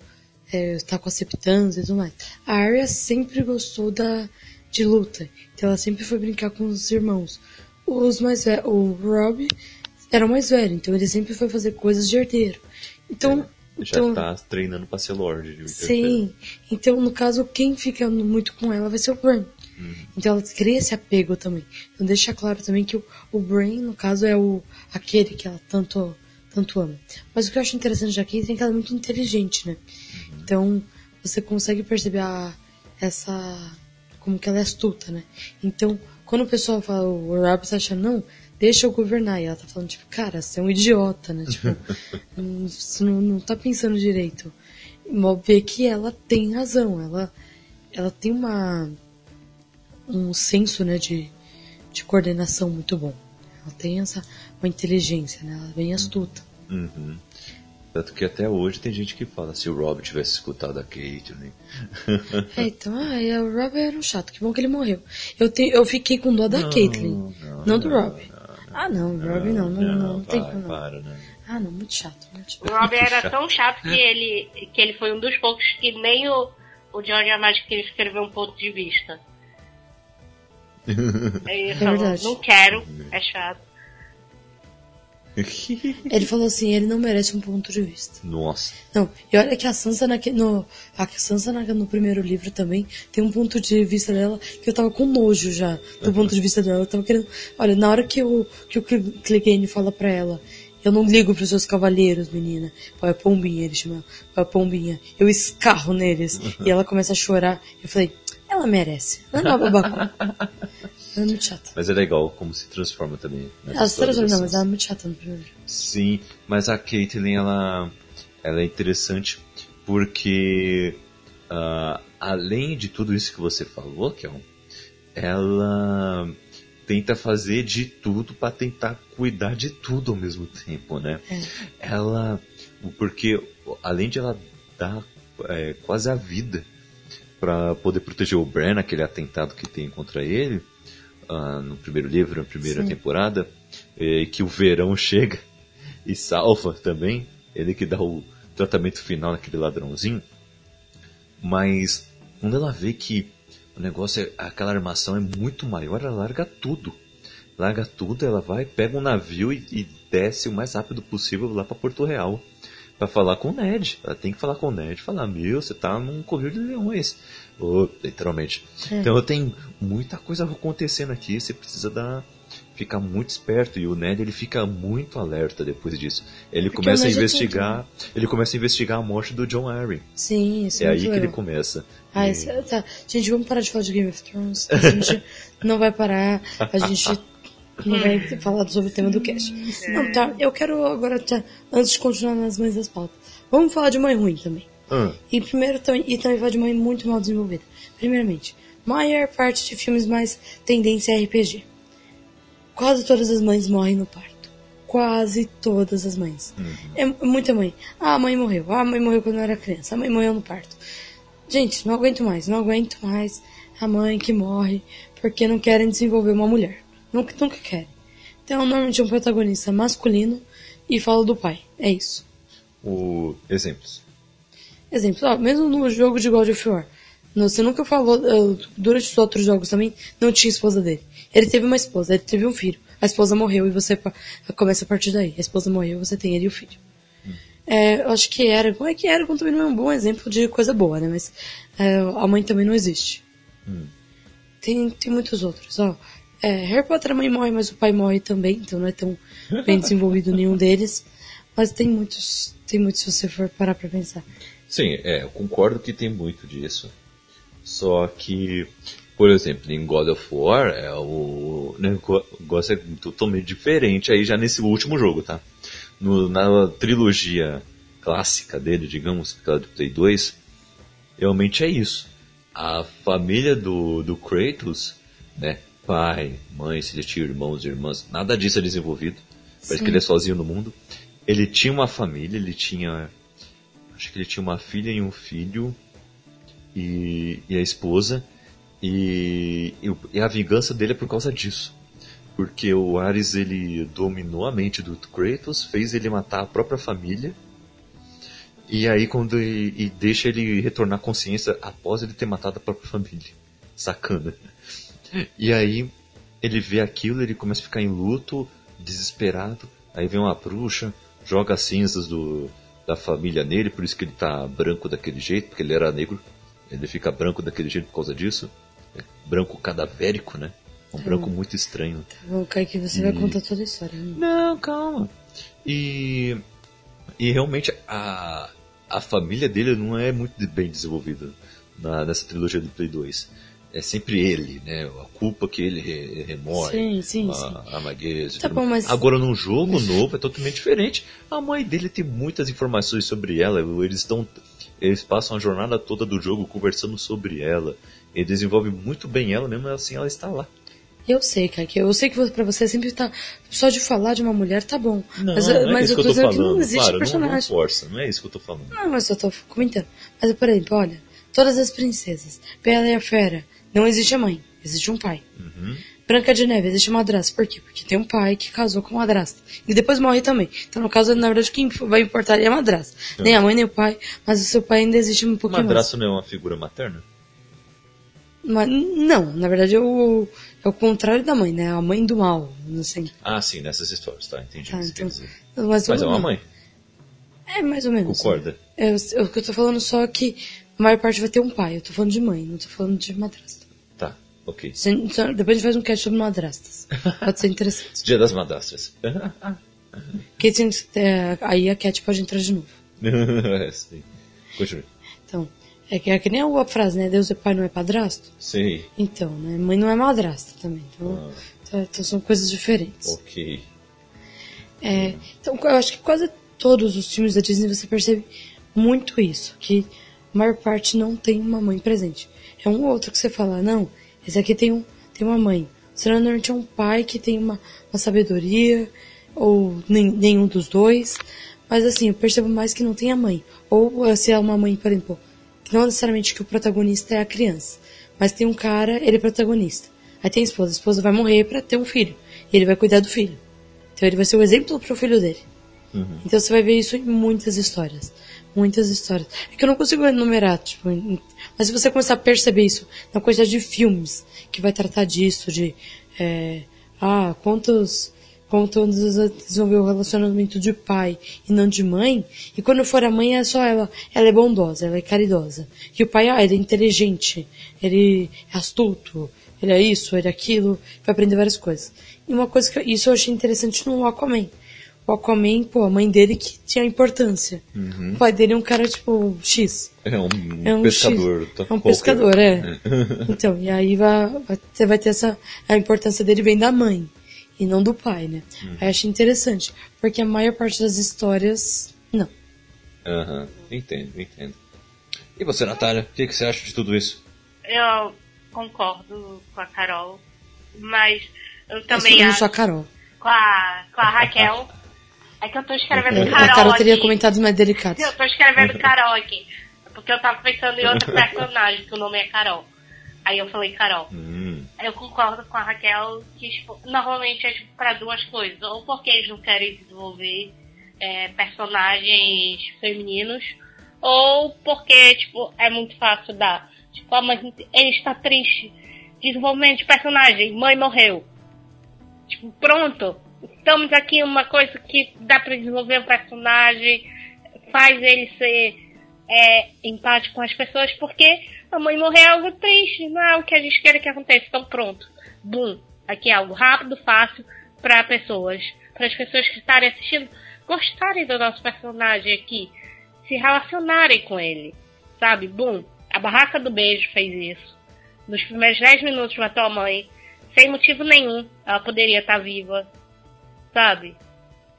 É, tá com a septância e tudo mais. A Arya sempre gostou da. de luta. Então ela sempre foi brincar com os irmãos. Os mais velhos. O Rob era mais velho, então ele sempre foi fazer coisas de herdeiro. Então. Já então tá treinando pra ser Lorde. Sim. Então, no caso, quem fica muito com ela vai ser o Bran. Então ela cria esse apego também. Então deixa claro também que o, o Brain, no caso, é o aquele que ela tanto, tanto ama. Mas o que eu acho interessante da Caitlyn é que ela é muito inteligente, né? Então você consegue perceber a, essa. como que ela é astuta, né? Então, quando o pessoal fala, o Rob tá achando, não, deixa eu governar. E ela tá falando, tipo, cara, você é um idiota, né? Tipo, <laughs> você não, não tá pensando direito. Mas Vê que ela tem razão, ela, ela tem uma um senso, né, de, de coordenação muito bom. Ela tem essa uma inteligência, né? Ela é bem astuta. Uhum. Tanto que até hoje tem gente que fala se o Rob tivesse escutado a Caitlyn. É, então, ah, é, o Rob era um chato, que bom que ele morreu. Eu, te, eu fiquei com dó da Caitlyn, não, do Rob. Ah, não, o Rob não, não, não, não, tem vai, como não. para, né? Ah, não, muito chato, muito chato. O Rob era tão chato que ele, que ele foi um dos poucos que nem o, o George. Martin queria escrever um ponto de vista. <laughs> É falou, verdade. não quero, é chato. <laughs> Ele falou assim, ele não merece um ponto de vista. Nossa. Não, e olha que a Sansa, naque, no, a Sansa na- no primeiro livro também tem um ponto de vista dela que eu tava com nojo já do ponto de vista dela. Eu tava querendo. Olha, na hora que o, que o Clegane fala pra ela, eu não ligo pros seus cavaleiros, menina. Pô, é pombinha, ele chama. Pô, é pombinha. Eu escarro neles. E ela começa a chorar. Eu falei, ela merece. Ela não é uma babaca. <laughs> É muito chata. Mas é legal como se transforma também. Ela se história transforma, da não, mas ela é muito chata no primeiro. Sim, mas a Caitlyn, ela, ela é interessante porque, ah, além de tudo isso que você falou, Kel, ela tenta fazer de tudo para tentar cuidar de tudo ao mesmo tempo, né? É. Ela, porque além de ela dar é, quase a vida para poder proteger o Bran naquele atentado que tem contra ele, ah, no primeiro livro, na primeira Sim. temporada, é, que o verão <laughs> chega e salva também, ele que dá o tratamento final naquele ladrãozinho. Mas quando ela vê que o negócio, é, aquela armação é muito maior, ela larga tudo. Larga tudo, ela vai, pega um navio e, e desce o mais rápido possível lá para Porto Real. Pra falar com o Ned. Ela tem que falar com o Ned. Falar, meu, você tá num covil de leões. Ô, literalmente. É. Então tem muita coisa acontecendo aqui. Você precisa dar, ficar muito esperto. E o Ned, ele fica muito alerta depois disso. Ele Porque começa a é investigar. Ele começa a investigar a morte do John Arryn. Sim, isso É é, aí que ele começa. Ah, E- tá. Gente, vamos parar de falar de Game of Thrones. A gente <laughs> não vai parar. A gente <laughs> não vai falar sobre o tema do cast. Não, tá. Eu quero agora, tá, antes de continuar nas mães das pautas, vamos falar de mãe ruim também. Ah, E primeiro e também falar de mãe muito mal desenvolvida. Primeiramente, maior parte de filmes mais tendência a RPG. quase todas as mães morrem no parto. Quase todas as mães. É muita mãe. Ah, a mãe morreu. Ah, a mãe morreu quando eu era criança. A mãe morreu no parto. Gente, não aguento mais. Não aguento mais a mãe que morre porque não querem desenvolver uma mulher. Nunca, nunca querem. Então, normalmente é um protagonista masculino e fala do pai. É isso. O... Exemplos. Exemplo, ó, mesmo no jogo de God of War. Você nunca falou, eh, durante os outros jogos também, não tinha esposa dele. Ele teve uma esposa, ele teve um filho. A esposa morreu e você começa a partir daí. A esposa morreu, você tem ele e o filho. É, eu acho que era, como é que era, também não é um bom exemplo de coisa boa, né? Mas é, a mãe também não existe. Tem, tem muitos outros, ó. É, Harry Potter a mãe morre, mas o pai morre também, então não é tão bem desenvolvido nenhum deles. Mas tem muitos, tem muitos se você for parar pra pensar. Sim, é, eu concordo que tem muito disso. Só que, por exemplo, em God of War, é, o negócio é totalmente diferente aí já nesse último jogo, tá? No- na trilogia clássica dele, digamos, aquela do Play 2, realmente é isso. A família do, do Kratos, né? Pai, mãe, se ele tinha irmãos e irmãs, nada disso é desenvolvido. Parece Sim. que ele é sozinho no mundo. Ele tinha uma família, ele tinha acho que ele tinha uma filha e um filho e, e a esposa e, e a vingança dele é por causa disso porque o Ares ele dominou a mente do Kratos fez ele matar a própria família e aí quando e, e deixa ele retornar à consciência após ele ter matado a própria família sacana e aí ele vê aquilo ele começa a ficar em luto desesperado aí vem uma bruxa joga as cinzas do, da família nele, por isso que ele tá branco daquele jeito, porque ele era negro. Ele fica branco daquele jeito por causa disso. É branco cadavérico, né? Um branco muito estranho. Vou cair que você vai contar toda a história. né? Não, calma. E, e realmente a, a família dele não é muito bem desenvolvida na, nessa trilogia do Play 2. É sempre ele, né? A culpa que ele re, remoe. Sim, sim, a, sim. a Maguese e Tá bom, mas- Agora num jogo novo é totalmente diferente. A mãe dele tem muitas informações sobre ela. Eles estão. Eles passam a jornada toda do jogo conversando sobre ela. Ele desenvolve muito bem ela, mesmo assim ela está lá. Eu sei, Kaique. Eu sei que pra você sempre tá. Só de falar de uma mulher tá bom. Não, mas não é mas eu tô dizendo que não existe claro, não, não personagem. força, não é isso que eu tô falando. Não, mas eu tô comentando. Mas, por exemplo, olha, todas as princesas, Bela e a Fera, não existe a mãe, existe um pai. Uhum. Branca de Neve, existe madrasta. Por quê? Porque tem um pai que casou com uma madrasta. E depois morre também. Então, no caso, na verdade, quem vai importar é a madrasta. Nem a mãe, nem o pai, mas o seu pai ainda existe um pouquinho Madrasto não é uma figura materna? mais. Mas, não, na verdade, é o, é o contrário da mãe, né? A mãe do mal, assim. Ah, sim, nessas histórias, tá? Entendi. Tá, então-. Mas, Mas é uma mãe, É, mais ou menos. concorda? É, eu- o que eu tô falando só é que a maior parte vai ter um pai. Eu tô falando de mãe, não tô falando de madrasta. Tá, ok. Depois a gente faz um cast sobre madrastas. Pode ser interessante. <laughs> Dia das madrastras. Porque, <laughs> assim, é, aí a Cat pode entrar de novo. <laughs> é, sim. Continue. Então, é que, é que nem a frase, né? Deus é pai, não é padrasto. Sei. Então, né? Mãe não é madrasta também. Então, Ah. então, então são coisas diferentes. Ok. É, então, eu acho que quase todos os filmes da Disney você percebe muito isso, que a maior parte não tem uma mãe presente. É um ou outro que você fala, não, esse aqui tem, um, tem uma mãe. Será normalmente é um pai que tem uma, uma sabedoria, ou nem, nenhum dos dois. Mas assim, eu percebo mais que não tem a mãe. Ou eh, se é uma mãe, por exemplo, não necessariamente que o protagonista é a criança, mas tem um cara, ele é protagonista. Aí tem a esposa, a esposa vai morrer pra ter um filho. E ele vai cuidar do filho. Então ele vai ser o exemplo pro filho dele. Então você vai ver isso em muitas histórias. Muitas histórias. É que eu não consigo enumerar, tipo, mas se você começar a perceber isso na quantidade de filmes que vai tratar disso, de é, ah, quantos quanto desenvolver o relacionamento de pai e não de mãe, e quando for a mãe é só ela, ela é bondosa, ela é caridosa. E o pai, ah, ele é inteligente, ele é astuto, ele é isso, ele é aquilo, vai aprender várias coisas. E uma coisa que isso eu achei interessante no Aquaman. O Aquaman, pô, a mãe dele que tinha importância. O pai dele é um cara, tipo, X. É um, É um pescador. X. tá? É um Qualquer. pescador, é. <laughs> então, e aí vai, vai- você vai ter essa. A importância dele vem da mãe. E não do pai, né? Aí eu achei interessante. Porque a maior parte das histórias. Não. Aham, entendo, entendo. E você, Natália, o que, que você acha de tudo isso? Eu concordo com a Carol, mas Eu também eu acho. sou a Carol. Com a, com a <laughs> Raquel. É que eu tô escrevendo É, Carol. a Carol teria aqui. comentários mais delicados. Eu tô escrevendo Carol aqui. Porque eu tava pensando em outro personagem, que o nome é Carol. Aí eu falei Carol. Hum, Eu concordo com a Raquel que tipo, normalmente é tipo, para duas coisas. Ou porque eles não querem desenvolver é, personagens femininos, ou porque tipo, é muito fácil dar. Tipo, a mãe, ele está triste. Desenvolvimento de personagem, mãe morreu. Tipo, pronto. Estamos aqui uma coisa que dá pra desenvolver um personagem, faz ele ser é, empático com as pessoas, porque a mãe morrer é algo triste, não é o que a gente quer que aconteça. Então pronto. Bum. Aqui é algo rápido, fácil para pessoas, para as pessoas que estarem assistindo gostarem do nosso personagem aqui, se relacionarem com ele. Sabe? Bum. A barraca do beijo fez isso. Nos primeiros 10 minutos matou a mãe, sem motivo nenhum. Ela poderia estar viva. Sabe?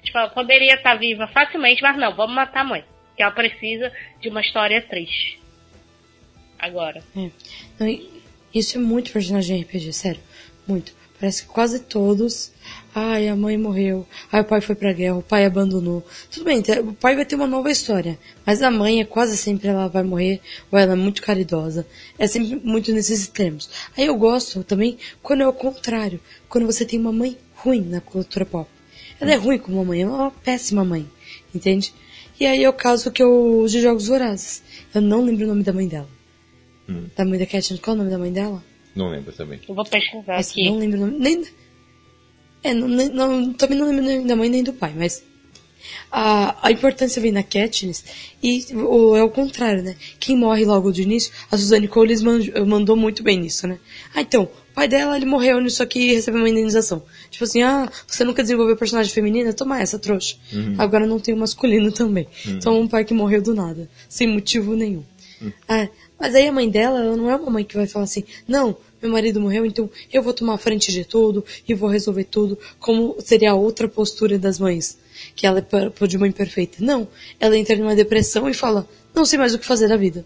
Tipo, ela poderia estar viva facilmente, mas não, vamos matar a mãe. Que ela precisa de uma história triste. Agora. É. Não, Isso é muito personagem de RPG, sério. Muito. Parece que quase todos. Ai, a mãe morreu. Ai, o pai foi pra guerra, o pai abandonou. Tudo bem, o pai vai ter uma nova história. Mas a mãe é quase sempre ela vai morrer, ou ela é muito caridosa. É sempre muito nesses extremos. Aí eu gosto também quando é o contrário. Quando você tem uma mãe ruim na cultura pop. Ela é ruim como mãe, ela é uma péssima mãe. Entende? E aí é o caso que eu de Jogos Vorazes. Eu não lembro o nome da mãe dela. Hum. Da mãe da Katniss, qual é o nome da mãe dela? não lembro também. Eu vou pesquisar Nossa, aqui. não lembro o nome. Nem, é, não, nem- não- também não lembro o nome da mãe nem do pai, mas a, a importância vem na Katniss e o, é o contrário, né? Quem morre logo de início, a Suzanne Collins man- mandou muito bem nisso, né? Ah, então, o pai dela, ele morreu nisso aqui e recebeu uma indenização. Tipo assim, ah, você nunca desenvolveu personagem feminina? Toma essa, trouxa. Agora não tem o masculino também. Então um pai que morreu do nada, sem motivo nenhum. Ah, mas aí a mãe dela, ela não é uma mãe que vai falar assim, não, meu marido morreu, então eu vou tomar a frente de tudo e vou resolver tudo, como seria a outra postura das mães, que ela é de mãe perfeita. Não, ela entra numa depressão e fala, não sei mais o que fazer da vida.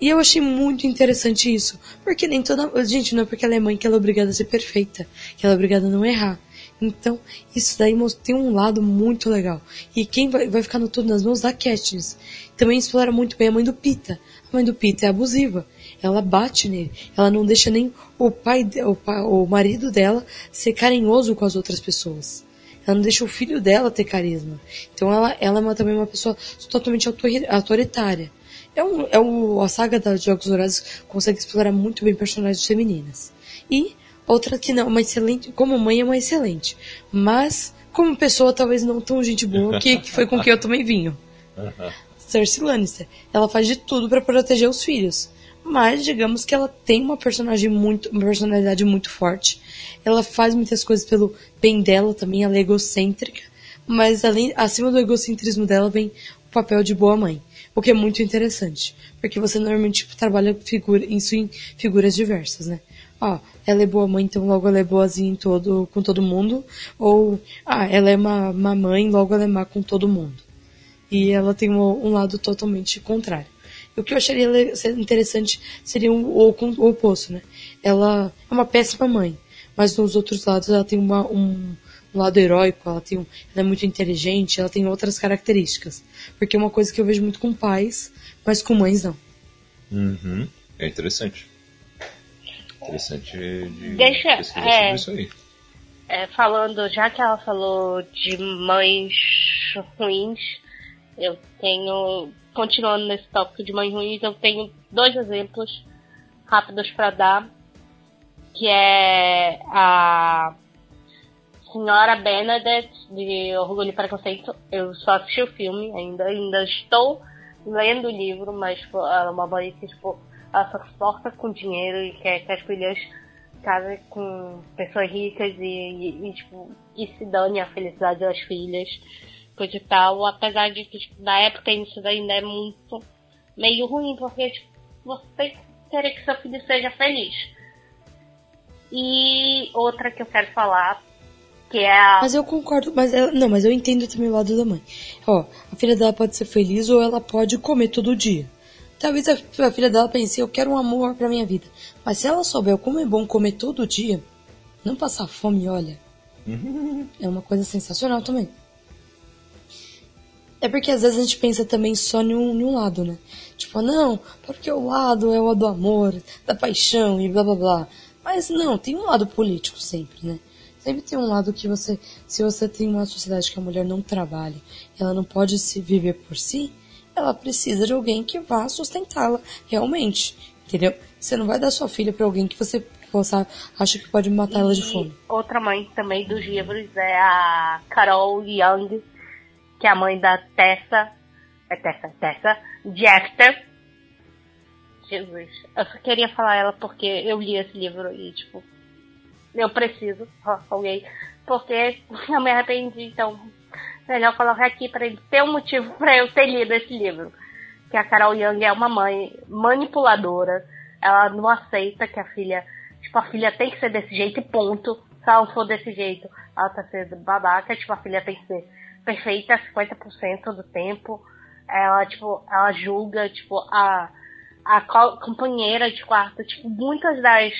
E eu achei muito interessante isso, porque nem toda, gente, não é porque ela é mãe que ela é obrigada a ser perfeita, que ela é obrigada a não errar. Então, isso daí tem um lado muito legal. E quem vai, vai ficar no tudo nas mãos da Katniss. Também explora muito bem a mãe do Pita. A mãe do Pita é abusiva. Ela bate nele. Ela não deixa nem o pai, o, pa- o marido dela ser carinhoso com as outras pessoas. Ela não deixa o filho dela ter carisma. Então ela, ela é uma- também uma pessoa totalmente autori- autoritária. É, um, é um, a saga dos Jogos Vorazes consegue explorar muito bem personagens femininas. E outra que não, uma excelente, como mãe é uma excelente. Mas, como pessoa, talvez não tão gente boa, que, que foi com quem eu tomei vinho. <laughs> Cersei Lannister. Ela faz de tudo para proteger os filhos. Mas digamos que ela tem uma personagem muito, uma personalidade muito forte. Ela faz muitas coisas pelo bem dela também, ela é egocêntrica. Mas além, acima do egocentrismo dela vem o papel de boa mãe. O que é muito interessante. Porque você normalmente trabalha figura, isso em figuras diversas, né? Ó, ela é boa mãe, então logo ela é boazinha em todo, com todo mundo. Ou, ah, ela é uma, uma mãe, logo ela é má com todo mundo e ela tem um, um lado totalmente contrário. E o que eu acharia interessante seria um, o, com- o oposto, né? Ela é uma péssima mãe, mas nos outros lados ela tem uma, um, um lado heróico, ela, tem um, ela é muito inteligente, ela tem outras características. Porque é uma coisa que eu vejo muito com pais, mas com mães não. Uhum. É interessante. Interessante de Deixa- pesquisar é. sobre isso aí. É, falando, já que ela falou de mães ruins, eu tenho, continuando nesse tópico de mães ruins, eu tenho dois exemplos rápidos para dar, que é a Senhora Bernadette de Orgulho e Preconceito. Eu só assisti o filme ainda, ainda estou lendo o livro, mas ela é uma mãe que tipo, ela só porta com dinheiro e quer que as filhas casem com pessoas ricas e, e, e, tipo, e se dane a felicidade das filhas, coisa e tal, apesar de que tipo, na época isso ainda é muito meio ruim, porque tipo, você quer que seu filho seja feliz. E outra que eu quero falar, que é a. Mas eu concordo, mas ela, não, mas eu entendo também o lado da mãe. Ó, a filha dela pode ser feliz ou ela pode comer todo dia. Talvez a, a filha dela pense, eu quero um amor pra minha vida. Mas se ela souber como é bom comer todo dia, não passar fome, olha, <laughs> é uma coisa sensacional também. É porque às vezes a gente pensa também só em um, em um lado, né? Tipo, não, porque o lado é o do amor, da paixão e blá blá blá. Mas não, tem um lado político sempre, né? Sempre tem um lado que você, se você tem uma sociedade que a mulher não trabalha, ela não pode se viver por si, ela precisa de alguém que vá sustentá-la realmente, entendeu? Você não vai dar sua filha para alguém que você, você acha que pode matar e ela de fome. Outra mãe também dos livros é a Carol Young, que é a mãe da Tessa, é Tessa, Tessa, Jester. Jesus, eu só queria falar ela porque eu li esse livro e, tipo, eu preciso, alguém, porque eu me arrependi, então, melhor colocar aqui para ele ter um motivo para eu ter lido esse livro. Que a Carol Young é uma mãe manipuladora, ela não aceita que a filha, tipo, a filha tem que ser desse jeito e ponto. Se ela não for desse jeito, ela tá sendo babaca, tipo, a filha tem que ser perfeita 50% do tempo. Ela, tipo, ela julga, tipo, a, a companheira de quarto, tipo, muitas das,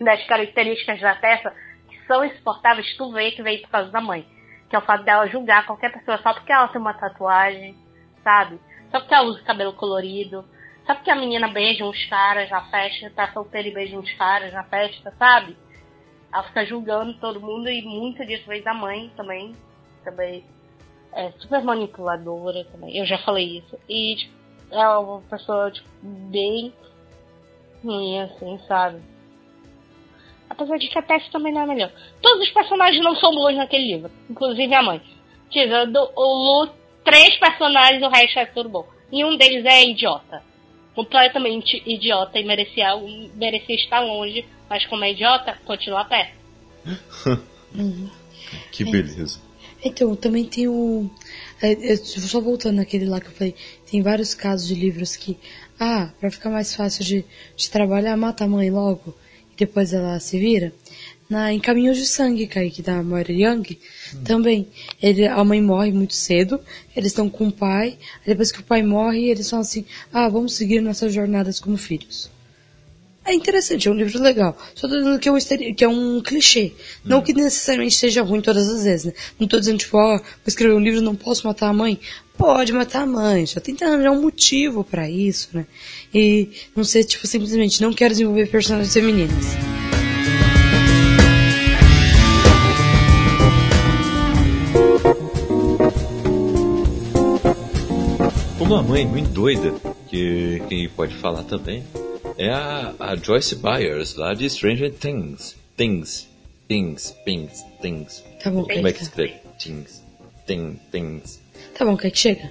das características da peça que são insuportáveis, tu vê que veio por causa da mãe. Que é o fato dela julgar qualquer pessoa só porque ela tem uma tatuagem, sabe? Só porque ela usa cabelo colorido. Só porque a menina beija uns caras na festa, tá solteira e beija uns caras na festa, sabe? Ela fica julgando todo mundo e muito disso veio da mãe também. Também é super manipuladora também. Eu já falei isso. E tipo, é uma pessoa, tipo, bem ruim, assim, sabe? Apesar de que a Tess também não é melhor. Todos os personagens não são bons naquele livro, inclusive a mãe. Tirando o Lu, três personagens, o resto é tudo bom. E um deles é idiota. Completamente idiota e merecia, merecia estar longe, mas como é idiota, continua perto. <laughs> Que beleza. Então, também tem o. É, é, só voltando naquele lá que eu falei, tem vários casos de livros que, ah, pra ficar mais fácil de, de trabalhar, mata a mãe logo e depois ela se vira. Na, em Caminhos de Sangue, Kaique, da Moira Young, hum. também. Ele, a mãe morre muito cedo, eles estão com o pai, depois que o pai morre, eles falam assim, ah, vamos seguir nossas jornadas como filhos. É interessante, é um livro legal. Só tô dizendo que é um, que é um clichê. Não hum. que necessariamente seja ruim todas as vezes, né? Não tô dizendo, tipo, ó, oh, vou escrever um livro não posso matar a mãe. Pode matar a mãe, só tenta arranjar um motivo para isso, né? E não ser, tipo, simplesmente não quero desenvolver personagens femininas. Uma mãe muito doida, que quem pode falar também, é a, a Joyce Byers, lá de Stranger Things. Things. Things. Things. Things. Tá bom, Como é que escreve? Things. Thing, things. Tá bom, quer que chega?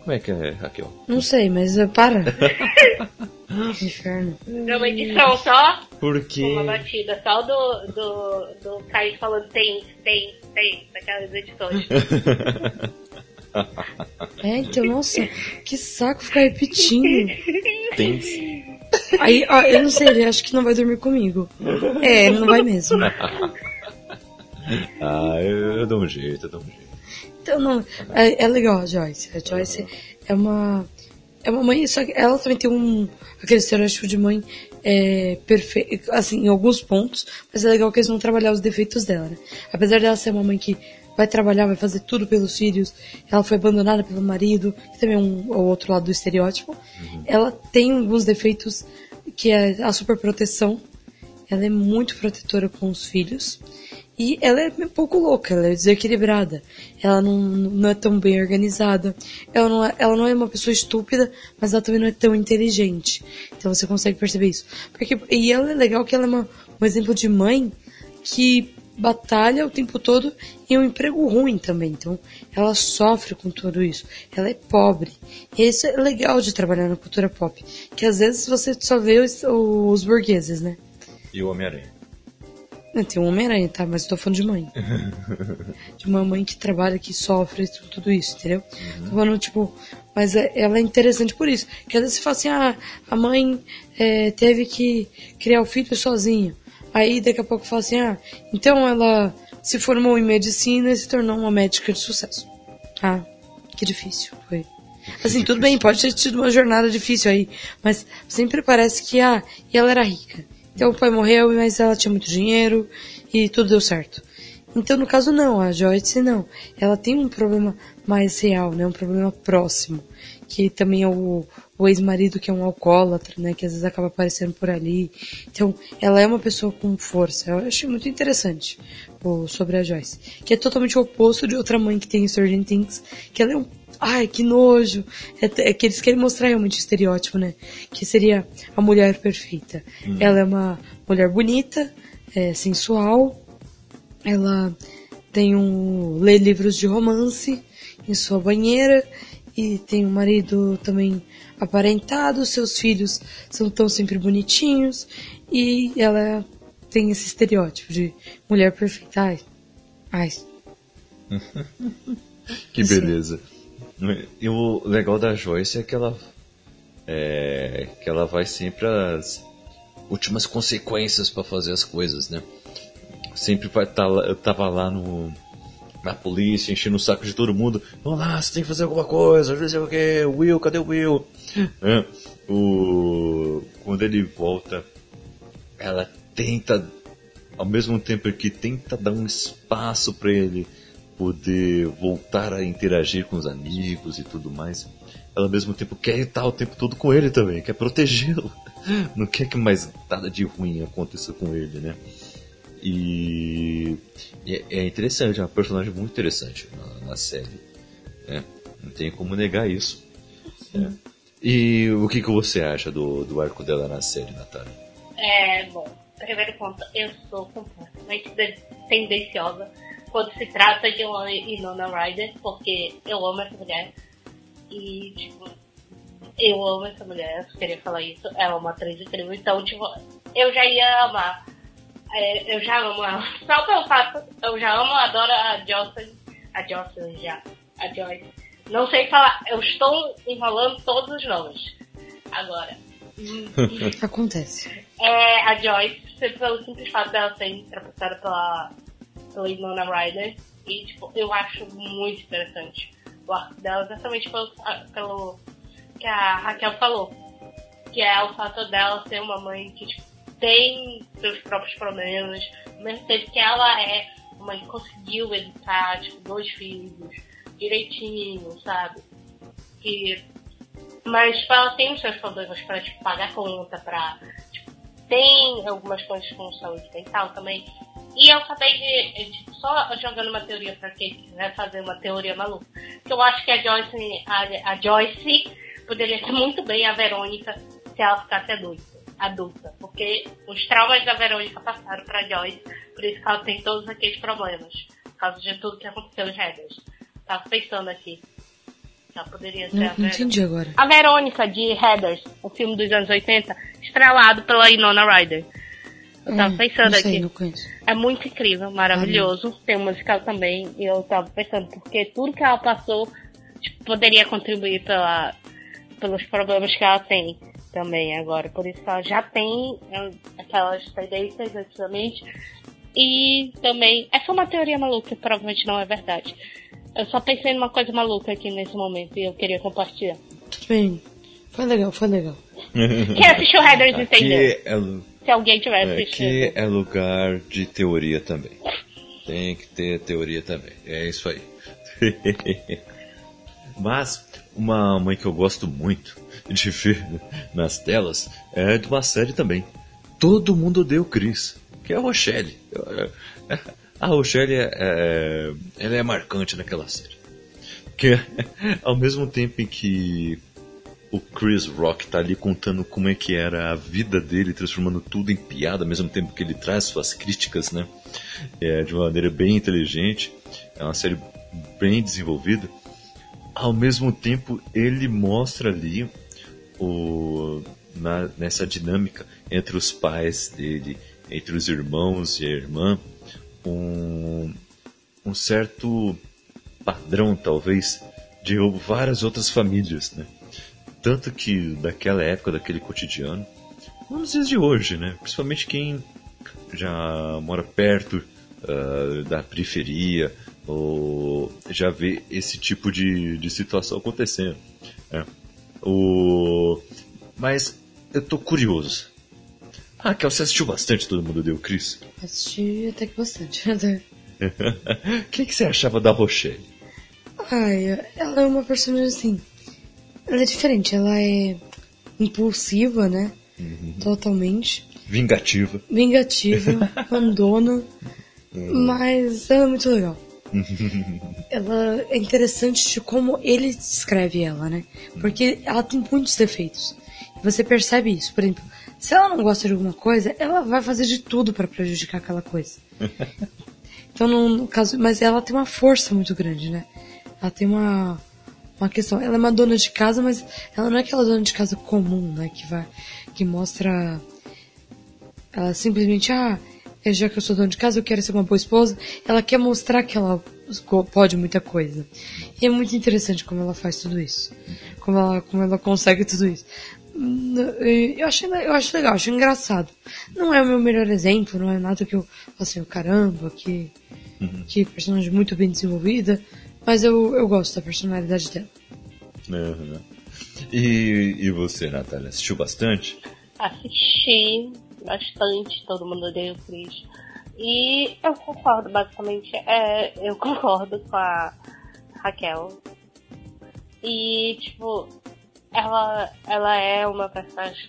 Como é que é, Raquel? Não sei, mas uh, para. <laughs> Inferno. Uma edição só? Porque... Uma batida só do, do, do Caio falando tem, tem, tem, daquelas edições. é, então, nossa, que saco ficar repetindo. Tem. Aí, ó, eu não sei, ele acho que não vai dormir comigo. É, ele não vai mesmo. <laughs> ah, eu, eu, dou um jeito, eu dou um jeito. Então, não, é, é legal a Joyce. A Joyce é uma, é uma mãe, só que ela também tem um, aquele estereótipo de mãe é, perfeito, assim, em alguns pontos, mas é legal que eles vão trabalhar os defeitos dela, né? Apesar dela ser uma mãe que vai trabalhar, vai fazer tudo pelos filhos. Ela foi abandonada pelo marido, que também é um, o outro lado do estereótipo. Uhum. Ela tem alguns defeitos, que é a superproteção. Ela é muito protetora com os filhos. E ela é um pouco louca, ela é desequilibrada. Ela não, não é tão bem organizada. Ela não, é, ela não é uma pessoa estúpida, mas ela também não é tão inteligente. Então você consegue perceber isso. Porque, e ela é legal que ela é uma, um exemplo de mãe que batalha o tempo todo em um emprego ruim também. Então, ela sofre com tudo isso. Ela é pobre. E isso é legal de trabalhar na cultura pop. Que às vezes você só vê os, os burgueses, né? E o Homem-Aranha. Tem um Homem-Aranha, tá? Mas eu tô falando de mãe. <laughs> de uma mãe que trabalha, que sofre tudo isso, entendeu? Uhum. Tô falando, tipo, mas é, ela é interessante por isso. Que às vezes você fala assim, ah, a mãe é, teve que criar o filho sozinha. Aí daqui a pouco fala assim, ah, então ela se formou em medicina e se tornou uma médica de sucesso. Ah, que difícil foi. Assim, tudo bem, pode ter tido uma jornada difícil aí, mas sempre parece que, ah, e ela era rica. Então o pai morreu, mas ela tinha muito dinheiro e tudo deu certo. Então no caso não, a Joyce não. Ela tem um problema mais real, né? Um problema próximo. Que também é o, o ex-marido que é um alcoólatra, né? Que às vezes acaba aparecendo por ali. Então, ela é uma pessoa com força. Eu achei muito interessante o, sobre a Joyce. Que é totalmente o oposto de outra mãe que tem em Stranger Things. Que ela é um ai, que nojo. É, é, que eles querem mostrar realmente o estereótipo, né? Que seria a mulher perfeita. Hum. Ela é uma mulher bonita, é, sensual. Ela tem um lê livros de romance em sua banheira e tem um marido também aparentado, seus filhos são tão sempre bonitinhos e ela tem esse estereótipo de mulher perfeita. Ai. Ai. <laughs> que beleza. E o legal da Joyce é que ela é, que ela vai sempre às últimas consequências para fazer as coisas, né? Sempre vai estar tá, tava lá no na polícia, enchendo o saco de todo mundo. Vamos lá, você tem que fazer alguma coisa, não sei o que, Will, cadê o Will? é, o, quando ele volta, ela tenta, ao mesmo tempo que tenta dar um espaço para ele poder voltar a interagir com os amigos e tudo mais, ela ao mesmo tempo quer estar o tempo todo com ele também, quer protegê-lo. <laughs> Não quer que mais nada de ruim aconteça com ele, né? E é, é interessante, é uma personagem muito interessante na, na série. Né? Não tem como negar isso. É. E o que, que você acha do, do arco dela na série, Natália? É, bom, primeiro ponto, eu sou completamente tendenciosa quando se trata de uma Inona Ryder, porque eu amo essa mulher. E, tipo, eu amo essa mulher, eu queria falar isso. Ela é uma atriz incrível, então, tipo, eu já ia amar. É, eu já amo ela. Só pelo fato, eu já amo, adoro a Jocelyn. A Jocelyn já. A Joyce. Não sei falar, eu estou enrolando todos os nomes. Agora. <laughs> Acontece. É, a Joyce, pelo simples fato dela ser interpretada pela pela Winona Ryder. E, tipo, eu acho muito interessante o arco dela, exatamente pelo, pelo que a Raquel falou. Que é o fato dela ser uma mãe que, tipo, tem seus próprios problemas, mas tempo que ela é uma que conseguiu educar, tipo, dois filhos direitinho, sabe? Que, mas tipo, ela tem os seus problemas para tipo, pagar conta, pra. Tipo, tem algumas coisas com saúde mental também. E eu acabei de, de, só jogando uma teoria para quem quiser fazer uma teoria maluca. Que eu acho que a Joyce, a, a Joyce poderia ser muito bem a Verônica se ela ficasse adulta, adulta. Porque os traumas da Verônica passaram para Joyce, por isso que ela tem todos aqueles problemas. Por causa de tudo que aconteceu em Heathers. Tava pensando aqui. Ela poderia ser não, a Verônica. entendi agora. A Verônica de Heathers, o filme dos anos 80, estrelado pela Inona Ryder. Eu tava hum, pensando sei, aqui. É muito incrível, maravilhoso. Ah, Tem um musical também. E eu tava pensando, porque tudo que ela passou tipo, poderia contribuir pela, pelos problemas que ela tem também agora. Por isso que ela já tem aquelas tendências antigamente. E também, essa é uma teoria maluca, provavelmente não é verdade. Eu só pensei numa coisa maluca aqui nesse momento e eu queria compartilhar. Tudo bem. Foi legal, foi legal. <laughs> Quem assistiu Headers entendeu. É se alguém tiver é, assistindo. Aqui é lugar de teoria também. Tem que ter teoria também. É isso aí. <laughs> Mas uma mãe que eu gosto muito de ver nas telas é de uma série também. Todo mundo deu Chris, que é a Rochelle. A Rochelle é, é, ela é marcante naquela série. Que ao mesmo tempo em que o Chris Rock tá ali contando como é que era a vida dele, transformando tudo em piada, ao mesmo tempo que ele traz suas críticas, né? É, de uma maneira bem inteligente. É uma série bem desenvolvida. Ao mesmo tempo, ele mostra ali o, na, nessa dinâmica entre os pais dele, entre os irmãos e a irmã, um, um certo padrão, talvez, de várias outras famílias, né? Tanto que daquela época, daquele cotidiano, nos dias de hoje, né? Principalmente quem já mora perto uh, da periferia ou já vê esse tipo de, de situação acontecendo. Né? O... Mas eu tô curioso. Raquel, você assistiu bastante Todo Mundo Deu Cris? Assisti até que bastante. até. <laughs> O que, que você achava da Rochelle? Ai, ela é uma personagem assim. Ela é diferente, ela é impulsiva, né? Totalmente. Vingativa. Vingativa, <laughs> mandona. Mas ela é muito legal. <laughs> ela é interessante de como ele descreve ela, né? Porque ela tem muitos defeitos. Você percebe isso. Por exemplo, se ela não gosta de alguma coisa, ela vai fazer de tudo para prejudicar aquela coisa. <laughs> Então, no, caso, mas ela tem uma força muito grande, né? Ela tem uma uma questão. Ela é uma dona de casa, mas ela não é aquela dona de casa comum, né? Que vai, que mostra, ela simplesmente ah, já que eu sou dona de casa, eu quero ser uma boa esposa. Ela quer mostrar que ela pode muita coisa. E é muito interessante como ela faz tudo isso, como ela, como ela consegue tudo isso. Eu acho, eu acho legal, acho engraçado. Não é o meu melhor exemplo, não é nada que eu, assim, caramba, que, que personagem muito bem desenvolvida, mas eu, eu gosto da personalidade dela. Uhum. E, e você, Natália, assistiu bastante? Assisti bastante, todo mundo odeia o Chris. E eu concordo, basicamente, é, eu <laughs> concordo com a Raquel. E, tipo, ela, ela é uma personagem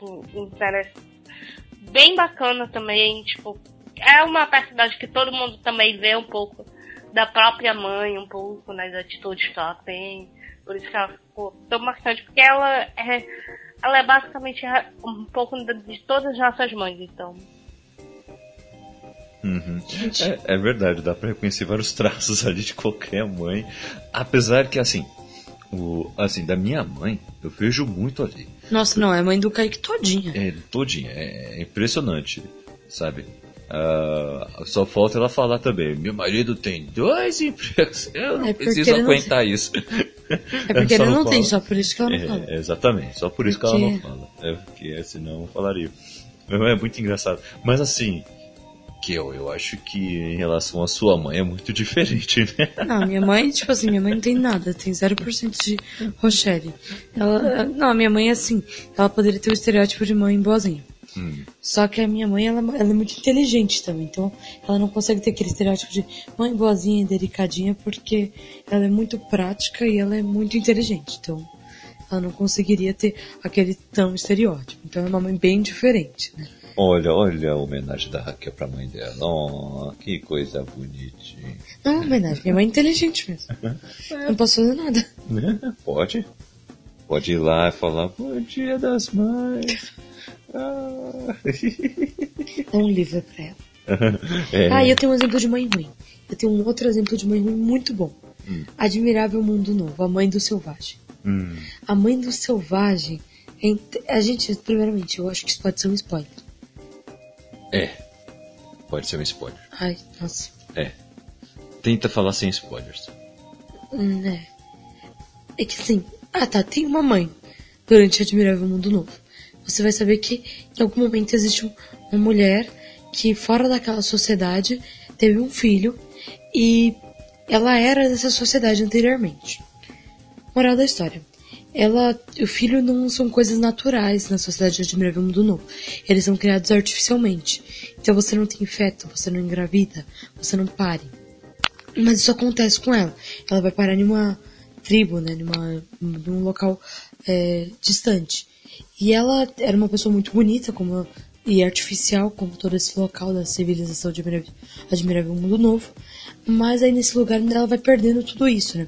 bem bacana também, tipo, é uma personagem que todo mundo também vê um pouco da própria mãe, um pouco nas atitudes que ela tem. Por isso que ela ficou tão marcante, porque ela é, ela é basicamente um pouco de todas as nossas mães, então. Uhum. É, é, verdade, dá pra reconhecer vários <laughs> traços ali de qualquer mãe. Apesar que, assim, o, assim, da minha mãe, eu vejo muito ali. Nossa, não, é a mãe do Kaique todinha. É, todinha, é, é impressionante, sabe? Uh, só falta ela falar também. Meu marido tem dois empregos. Eu não é preciso aguentar não isso. <laughs> É porque ele não, não tem, só por isso que ela não é, fala. Exatamente, só por isso porque... que ela não fala. É porque senão falaria. É muito engraçado. Mas assim, que eu, eu acho que em relação à sua mãe é muito diferente, né? Não, minha mãe, tipo assim, minha mãe não tem nada, tem 0% de Rochelle. Ela, não, minha mãe é assim, ela poderia ter o estereótipo de mãe boazinha. Hum. Só que a minha mãe, ela, ela, é muito inteligente também, então ela não consegue ter aquele estereótipo de mãe boazinha, delicadinha, porque ela é muito prática e ela é muito inteligente, então ela não conseguiria ter aquele tão estereótipo. Então é uma mãe bem diferente, né? Olha, olha a homenagem da Raquel pra mãe dela. Oh, que coisa bonitinha. Não, homenagem. Minha mãe é inteligente mesmo. Não posso fazer nada. Pode. Pode ir lá e falar Bom dia das mães. Ah. <laughs> Um livro pra ela. É. Ah, eu tenho um exemplo de mãe ruim. Eu tenho um outro exemplo de mãe ruim muito bom. Hum. Admirável Mundo Novo, a mãe do selvagem. Hum. A mãe do selvagem. A gente, primeiramente, eu acho que isso pode ser um spoiler. É. Pode ser um spoiler. Ai, nossa. É. Tenta falar sem spoilers. Né. É que assim. Ah tá, tem uma mãe durante Admirável Mundo Novo você vai saber que em algum momento existe uma mulher que fora daquela sociedade teve um filho e ela era dessa sociedade anteriormente. Moral da história. Ela, o filho não são coisas naturais na sociedade de Admirável Mundo Novo. Eles são criados artificialmente. Então você não tem feto, você não engravida, você não pare. Mas isso acontece com ela. Ela vai parar em uma tribo, né, numa, num local é, distante. E ela era uma pessoa muito bonita, como e artificial, como todo esse local da civilização de Admirável, Mundo Novo. Mas aí nesse lugar ela vai perdendo tudo isso, né?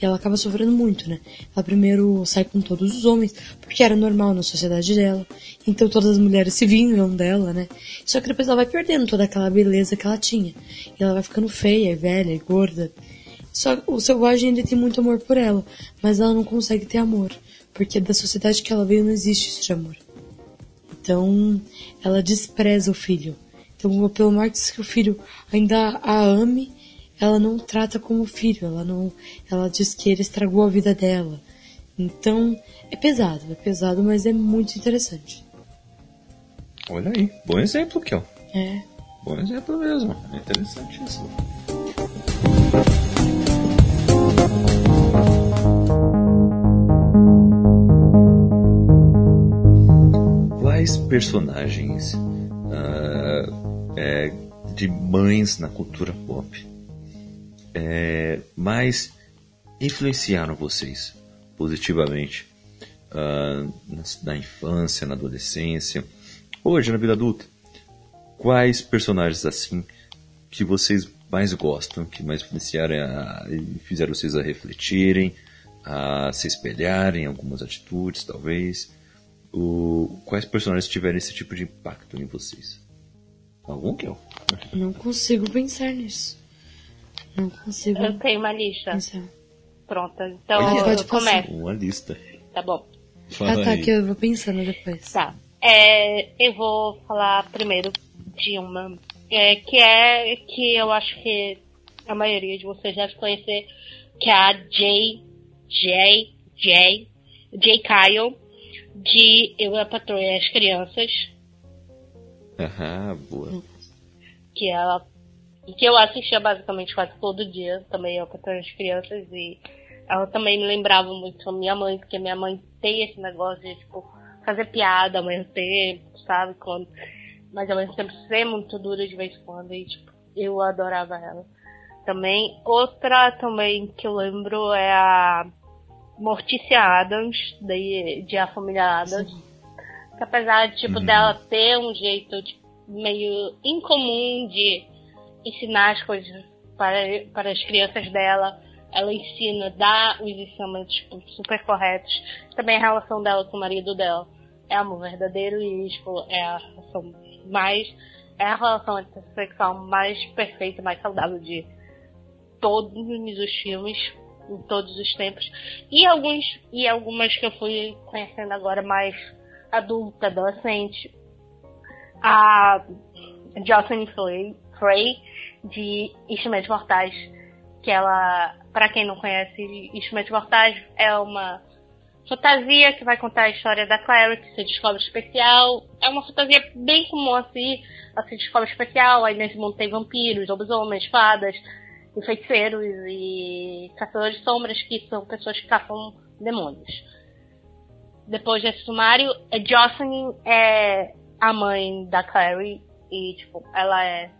E ela acaba sofrendo muito, né? Ela primeiro sai com todos os homens, porque era normal na sociedade dela. Então todas as mulheres se vingam dela, né? Só que depois ela vai perdendo toda aquela beleza que ela tinha. E ela vai ficando feia, velha gorda. Só o selvagem ainda tem muito amor por ela, mas ela não consegue ter amor porque da sociedade que ela veio não existe isso de amor. Então, ela despreza o filho. Então, pelo mais que o filho ainda a ame, ela não trata como filho, ela não, ela diz que ele estragou a vida dela. Então, é pesado, é pesado, mas é muito interessante. Olha aí, bom exemplo, Kel. É. Bom exemplo mesmo, é interessante quais personagens uh, é, de mães na cultura pop é, mais influenciaram vocês positivamente uh, na, na infância, na adolescência, hoje na vida adulta? Quais personagens assim que vocês mais gostam, que mais influenciaram e fizeram vocês a refletirem, a se espelharem em algumas atitudes, talvez? O, quais personagens tiveram esse tipo de impacto em vocês? Algum que eu? Não consigo pensar nisso. Não consigo. Eu tenho uma lista. Pensar. Pronta. Então Pode eu passar. começo. Uma lista. Tá bom. Fala ah, tá, aí. que eu vou pensando depois. Tá. É, eu vou falar primeiro de uma é, que é que eu acho que a maioria de vocês deve conhecer, que é a J. J. J. J. Kyle, de Eu a Patroa e as Crianças, Aham, boa. que ela que eu assistia basicamente quase todo dia, também Eu a Patroa e as Crianças, e ela também me lembrava muito a minha mãe, porque minha mãe tem esse negócio de, tipo, fazer piada ao mesmo tempo, sabe? Quando, mas ao mesmo tempo ser muito dura de vez em quando, e, tipo, eu adorava ela. Também, outra também que eu lembro é a Mortícia Adams, de, de A Família Adams. Que apesar de, tipo, Uhum. dela ter um jeito tipo, meio incomum de ensinar as coisas para, para as crianças dela, ela ensina, dá os ensinamentos tipo, super corretos. Também a relação dela com o marido dela é amor verdadeiro e tipo, é a relação mais. É a relação intersexual mais perfeita, mais saudável de todos os filmes, em todos os tempos. E alguns e algumas que eu fui conhecendo agora mais adulta, adolescente. A Jocelyn Frey, de Instrumentos Mortais, que ela, para quem não conhece, Instrumentos Mortais é uma fantasia que vai contar a história da Clary, que se descobre especial. É uma fantasia bem comum assim, ela se descobre especial, aí nesse mundo tem vampiros, lobisomens, fadas, e feiticeiros e caçadores de sombras, que são pessoas que caçam demônios. Depois desse sumário, a Jocelyn é a mãe da Clary e, tipo, ela é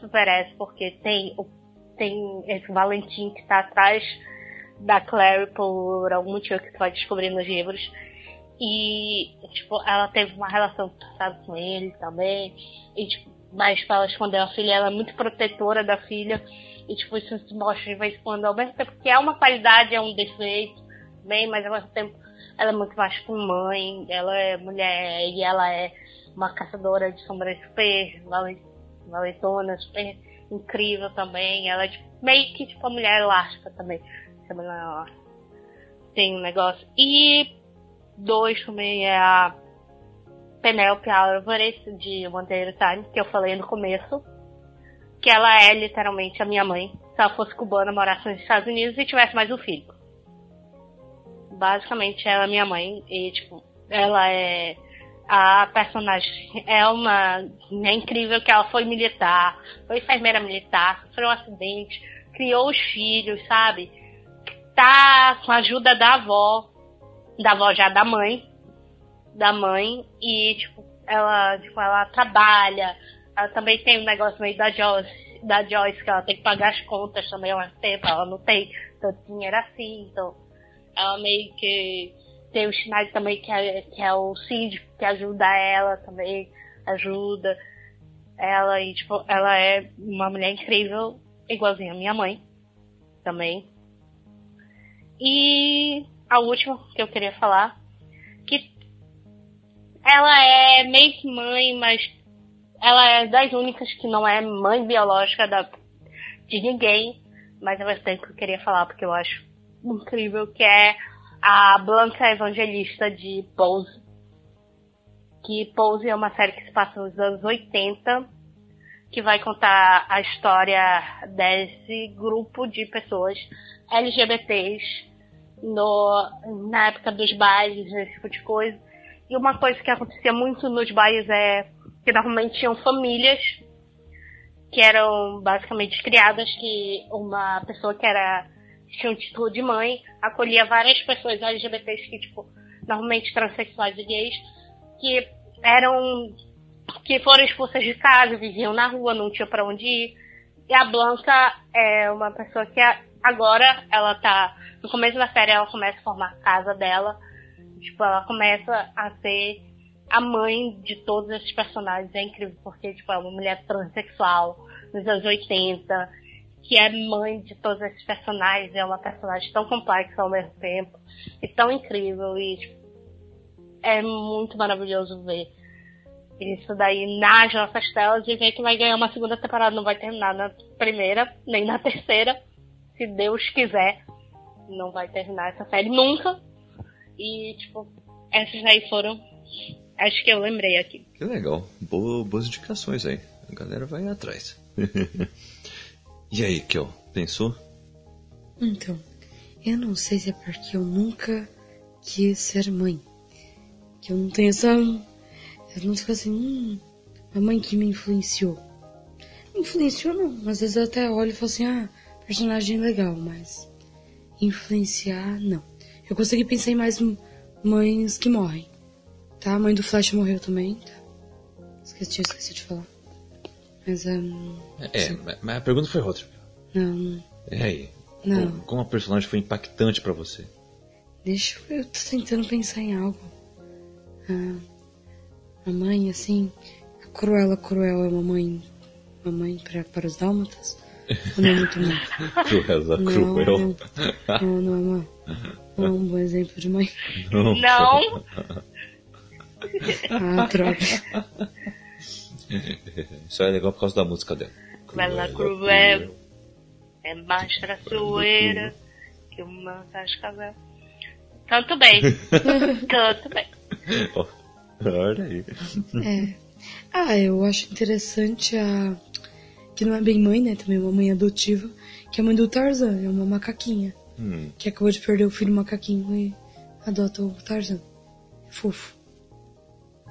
super S porque tem, o- tem esse Valentim que tá atrás da Clary por algum motivo que tu vai descobrir nos livros. E, tipo, ela teve uma relação passada com ele também. E, tipo, mas pra ela esconder a filha, ela é muito protetora da filha. E, tipo, isso se mostra de vez em quando, ao mesmo tempo que é uma qualidade, é um defeito, bem, mas ao mesmo tempo ela é muito mais com mãe, ela é mulher e ela é uma caçadora de sombras super valen- valentona, super incrível também. Ela é tipo, meio que tipo a mulher elástica também. Tem um negócio. E dois também é a Penelope Álvares de a Time, que eu falei no começo. Que ela é literalmente a minha mãe. Se ela fosse cubana, morasse nos Estados Unidos e tivesse mais um filho. Basicamente ela é minha mãe e tipo, ela é a personagem é uma é incrível que ela foi militar, foi enfermeira militar, sofreu um acidente, criou os filhos, sabe? Tá com a ajuda da avó, da avó já da mãe, da mãe e tipo, ela, tipo, ela trabalha, ela também tem um negócio meio da Joyce, da Joyce que ela tem que pagar as contas também ao mesmo tempo, ela não tem tanto dinheiro assim, então ela meio que tem o Schneider também, que é, que é o síndico, que ajuda ela também, ajuda ela e, tipo, ela é uma mulher incrível, igualzinha a minha mãe, também. E a última que eu queria falar, que ela é meio que mãe, mas ela é das únicas que não é mãe biológica da, de ninguém, mas ao mesmo tempo que eu queria falar, porque eu acho incrível, que é a Blanca Evangelista de Pose. Que Pose é uma série que se passa nos anos 80, que vai contar a história desse grupo de pessoas LGBTs no, na época dos bailes, esse tipo de coisa. E uma coisa que acontecia muito nos bailes é que normalmente tinham famílias que eram basicamente criadas que uma pessoa que era tinha um título de mãe, acolhia várias pessoas LGBTs que, tipo, normalmente transexuais e gays, que eram que foram expulsas de casa, viviam na rua, não tinha para onde ir. E a Blanca é uma pessoa que agora ela tá. No começo da série ela começa a formar a casa dela. Tipo, ela começa a ser a mãe de todos esses personagens. É incrível porque, tipo, é uma mulher transexual nos anos 80, que é mãe de todos esses personagens, é uma personagem tão complexa ao mesmo tempo, e tão incrível, e tipo, é muito maravilhoso ver isso daí nas nossas telas e ver que vai ganhar uma segunda temporada, não vai terminar na primeira, nem na terceira, se Deus quiser, não vai terminar essa série nunca. E, tipo, essas aí foram Acho que eu lembrei aqui. Que legal. Boa, boas indicações aí. A galera vai atrás. <laughs> e aí, Kel, pensou? Então, eu não sei se é porque eu nunca quis ser mãe. Que eu não tenho essa. Eu não fico assim, hum, a mãe que me influenciou. Influenciou não, às vezes eu até olho e falo assim, ah, personagem legal, mas influenciar não. Eu consegui pensar em mais mães que morrem. Tá, a mãe do Flash morreu também. Tá? Esqueci, esqueci de falar. Mas um, É, mas a pergunta foi outra. Não. É aí. Não. Como, como a personagem foi impactante para você? Deixa eu. Eu tô tentando pensar em algo. Ah, a mãe, assim. A Cruella Cruel é uma mãe. Uma mãe pra, para os dálmatas? Ou não é muito mãe? <laughs> Cruella Não, Cruel. não, não, não é uma. <laughs> Não é um bom exemplo de mãe. Não. Não, <laughs> Ah, droga. <laughs> Isso é legal por causa da música dela. Cruella Cruel é mais traiçoeira que uma cascavel. Tanto bem. <laughs> Tanto bem. Olha aí. É. Ah, eu acho interessante a. Que não é bem mãe, né? Também é uma mãe adotiva. Que é a mãe do Tarzan, é uma macaquinha. Hum, Que acabou de perder o filho macaquinho e adota o Tarzan. É fofo.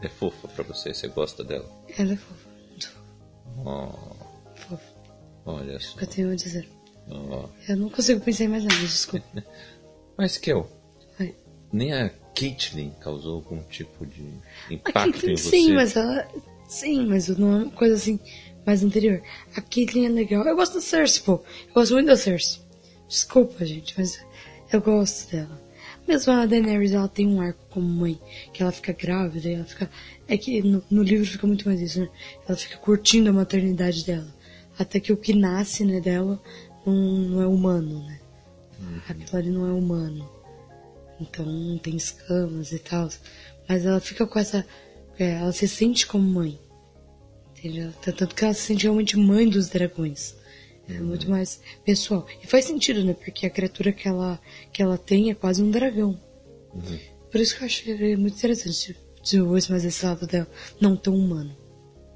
É fofa pra você, você gosta dela. Ela é fofa. Muito Oh, fofa. olha só. O que eu tenho a dizer. Ó. Eu não consigo pensar em mais nada, desculpa. <laughs> Mas, Kel, Oi. nem a Caitlyn causou algum tipo de impacto em Caitlyn, você? sim, mas ela. Sim, mas não é uma coisa assim mais anterior. A Caitlyn é legal. Eu gosto da Cersei, pô. Eu gosto muito da Cersei. Desculpa, gente, mas eu gosto dela. Mesmo a Daenerys, ela tem um arco como mãe, que ela fica grávida ela fica. É que no, no livro fica muito mais isso, né? Ela fica curtindo a maternidade dela. Até que o que nasce, né, dela não, não é humano, né? Aquilo ali não é humano. Então tem escamas e tal. Mas ela fica com essa. é, ela se sente como mãe. Entendeu? Tanto que ela se sente realmente mãe dos dragões. É muito mais pessoal. E faz sentido, né? Porque a criatura que ela, que ela tem é quase um dragão. Uhum. Por isso que eu achei muito interessante desenvolver mais esse lado dela, não tão humano.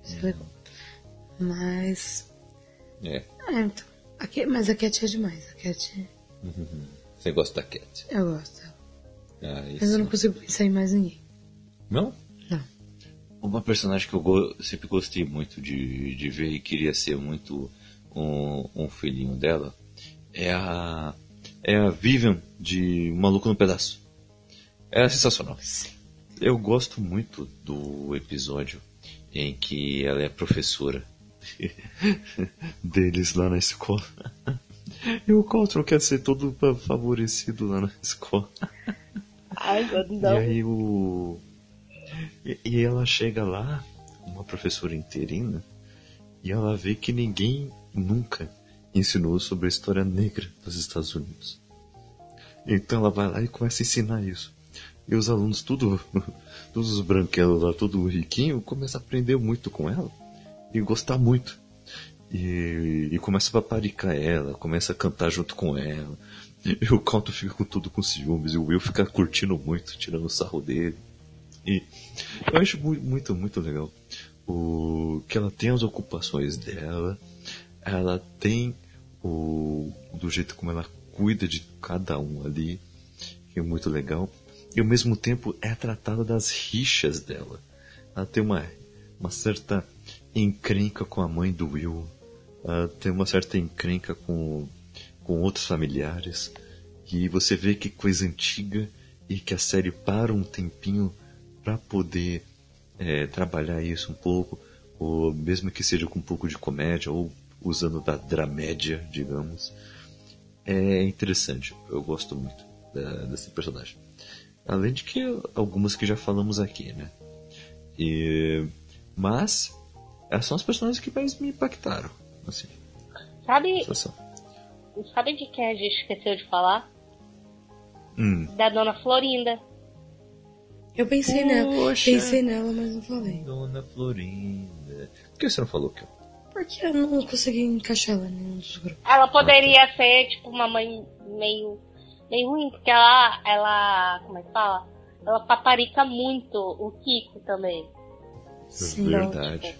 Isso é legal. Mas. É. É, então. A Cat- mas a Cat é demais. A Cat. Você gosta da Cat? Eu gosto. Ah, Mas eu não consigo pensar em mais ninguém. Não? Não. Uma personagem que eu go- sempre gostei muito de, de ver e queria ser muito um, um filhinho dela é a, é a Vivian de Maluco no Pedaço. É sensacional. Eu gosto muito do episódio em que ela é professora <laughs> deles lá na escola. E o Coltrane quer ser todo fa- favorecido lá na escola. Ai, E não. aí o. E, e ela chega lá, uma professora interina, e ela vê que ninguém nunca ensinou sobre a história negra dos Estados Unidos. Então ela vai lá e começa a ensinar isso. E os alunos, tudo, <laughs> todos os branquelos lá, tudo riquinho, começam a aprender muito com ela e gostar muito. E, e começa a paparicar ela, começa a cantar junto com ela. E o Calton fica com tudo com ciúmes, e o Will fica curtindo muito, tirando sarro dele. E eu acho muito, muito, muito legal. O, que ela tem as ocupações dela, ela tem o do jeito como ela cuida de cada um ali, que é muito legal. E ao mesmo tempo é tratada das rixas dela. Ela tem uma, uma certa encrenca com a mãe do Will. Ela tem uma certa encrenca com, com outros familiares. E você vê que coisa antiga e que a série para um tempinho para poder é, trabalhar isso um pouco, ou mesmo que seja com um pouco de comédia, ou usando da dramédia, digamos, é interessante. Eu gosto muito da, desse personagem. Além de que algumas que já falamos aqui, né? E, mas essas são as personagens que mais me impactaram, assim. Sabe? Sabe de quem a gente esqueceu de falar? Hum. Da Dona Florinda. Eu pensei nela, pensei nela, mas não falei. Dona Florinda. Por que você não falou, Kel? Porque eu não consegui encaixar ela em nenhum dos grupos. Ela poderia ser, tipo, uma mãe meio, meio ruim, porque ela, ela, como é que fala? Ela paparica muito o Kiko também. Sim. Verdade. Tipo,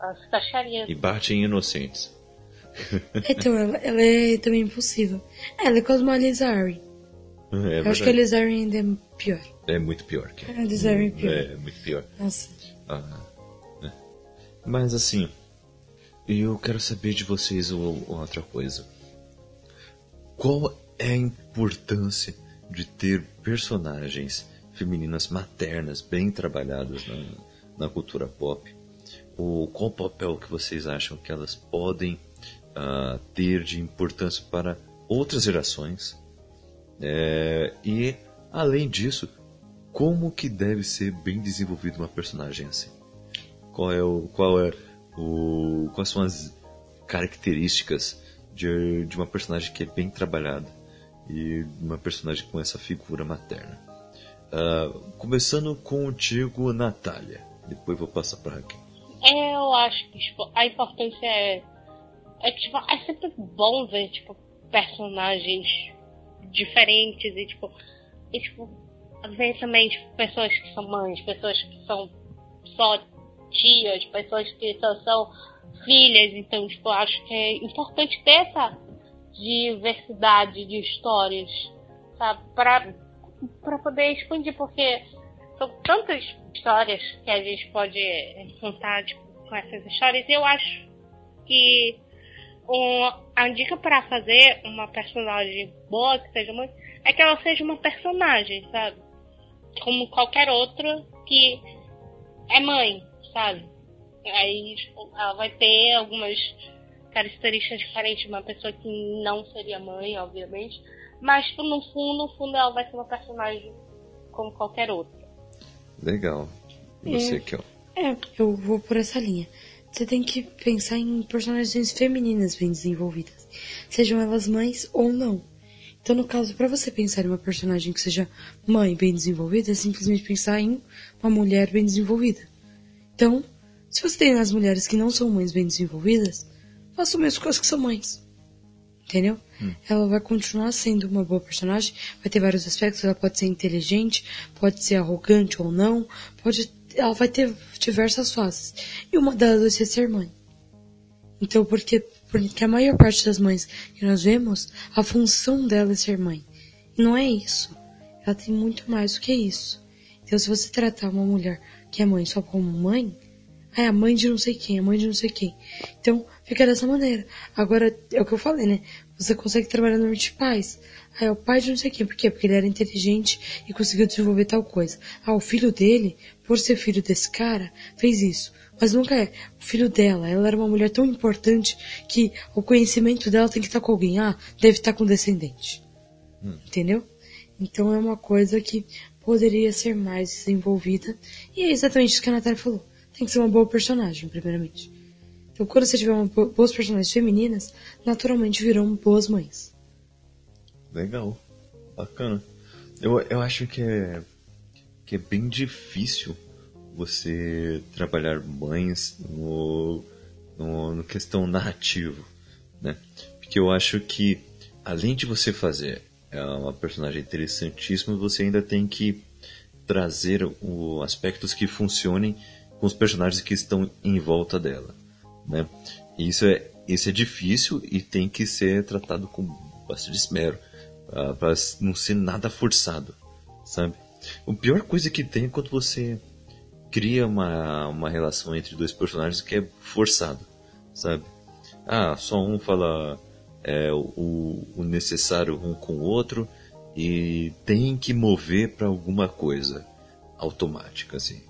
ela se taxaria. E bate em inocentes. <laughs> Então, ela, ela é também impossível. Ela é como a Lizari. É eu acho que a Lizari ainda é pior. É muito pior. Que... A Lizari é pior. É, muito pior. Nossa. Ah, né? Mas assim, eu quero saber de vocês outra coisa. Qual é a importância de ter personagens femininas maternas bem trabalhadas na, na cultura pop? Ou qual o papel que vocês acham que elas podem uh, ter de importância para outras gerações? É, e além disso, como que deve ser bem desenvolvida uma personagem assim? Qual é o qual é o quais são as características de, de uma personagem que é bem trabalhada e uma personagem com essa figura materna? Uh, começando contigo, Natália. Depois vou passar para Raquel. Eu acho que tipo, a importância é é tipo, é sempre bom ver tipo personagens diferentes e tipo e tipo ver também tipo, pessoas que são mães, pessoas que são só tias, pessoas que só são filhas, então tipo, acho que é importante ter essa diversidade de histórias, sabe, para para poder expandir, porque são tantas histórias que a gente pode contar tipo, com essas histórias, eu acho que um, a dica para fazer uma personagem boa, que seja muito, é que ela seja uma personagem, sabe? Como qualquer outra que é mãe, sabe? Aí tipo, ela vai ter algumas características diferentes de uma pessoa que não seria mãe, obviamente. Mas tipo, no fundo, no fundo ela vai ser uma personagem como qualquer outra. Legal. Você, é, Kel? É, eu vou por essa linha. Você tem que pensar em personagens femininas bem desenvolvidas, sejam elas mães ou não. Então, no caso, para você pensar em uma personagem que seja mãe bem desenvolvida, é simplesmente pensar em uma mulher bem desenvolvida. Então, se você tem as mulheres que não são mães bem desenvolvidas, faça o mesmo com as que são mães. Entendeu? Hum. Ela vai continuar sendo uma boa personagem, vai ter vários aspectos, ela pode ser inteligente, pode ser arrogante ou não, pode ela vai ter diversas fases. E uma delas vai ser ser mãe. Então, porque, porque a maior parte das mães que nós vemos, a função dela é ser mãe. E não é isso. Ela tem muito mais do que isso. Então, se você tratar uma mulher que é mãe só como mãe, é a mãe de não sei quem, a mãe de não sei quem. Então, fica dessa maneira. Agora, é o que eu falei, né? Você consegue trabalhar no de pais. Ah, é o pai de não sei quem. Por quê? Porque ele era inteligente e conseguiu desenvolver tal coisa. Ah, o filho dele, por ser filho desse cara, fez isso. Mas nunca é. O filho dela, ela era uma mulher tão importante que o conhecimento dela tem que estar com alguém. Ah, deve estar com descendente. Hum. Entendeu? Então é uma coisa que poderia ser mais desenvolvida. E é exatamente isso que a Natália falou. Tem que ser uma boa personagem, primeiramente. Então quando você tiver uma boas personagens femininas, naturalmente virão boas mães. Legal. Bacana. Eu, eu acho que é, que é bem difícil você trabalhar mães no, no, no questão narrativo, né? Porque eu acho que além de você fazer é uma personagem interessantíssima, você ainda tem que trazer o, aspectos que funcionem com os personagens que estão em volta dela, né? Isso é isso é difícil e tem que ser tratado com bastante esmero uh, para não ser nada forçado, sabe? A pior coisa que tem é quando você cria uma, uma relação entre dois personagens que é forçado, sabe? Ah, só um fala é, o, o necessário um com o outro e tem que mover para alguma coisa automática, assim.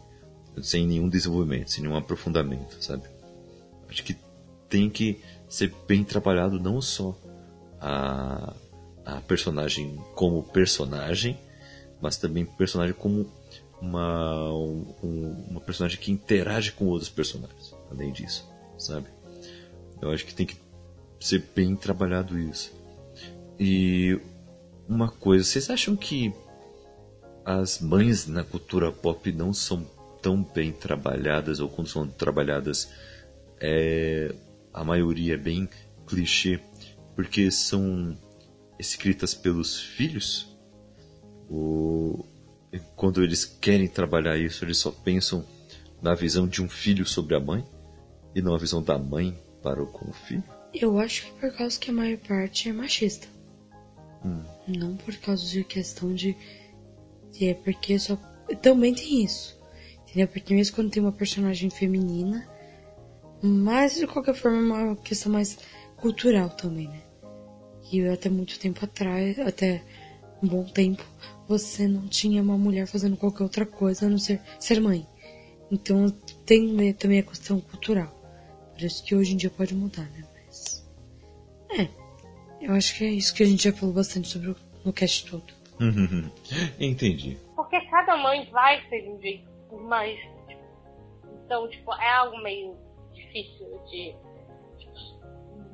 sem nenhum desenvolvimento, sem nenhum aprofundamento, sabe? Acho que tem que ser bem trabalhado não só a, a personagem como personagem, mas também personagem como uma, um, uma personagem que interage com outros personagens, além disso, sabe? Eu acho que tem que ser bem trabalhado isso. E uma coisa, vocês acham que as mães na cultura pop não são tão bem trabalhadas, ou quando são trabalhadas, é, a maioria é bem clichê, porque são escritas pelos filhos? Ou quando eles querem trabalhar isso, eles só pensam na visão de um filho sobre a mãe e não a visão da mãe para com o filho? Eu acho que por causa que a maior parte é machista. Hum. Não por causa de questão de. É porque só. Também tem isso. Entendeu? Porque mesmo quando tem uma personagem feminina. Mas de qualquer forma é uma questão mais cultural também, né? E até muito tempo atrás, até um bom tempo, você não tinha uma mulher fazendo qualquer outra coisa a não ser ser mãe. Então tem também a questão cultural. Por isso que hoje em dia pode mudar, né? Eu acho que é isso que a gente já falou bastante sobre o, no cast todo. Entendi. Porque cada mãe vai ser de um jeito mais. Tipo, então, tipo, é algo meio difícil de tipo,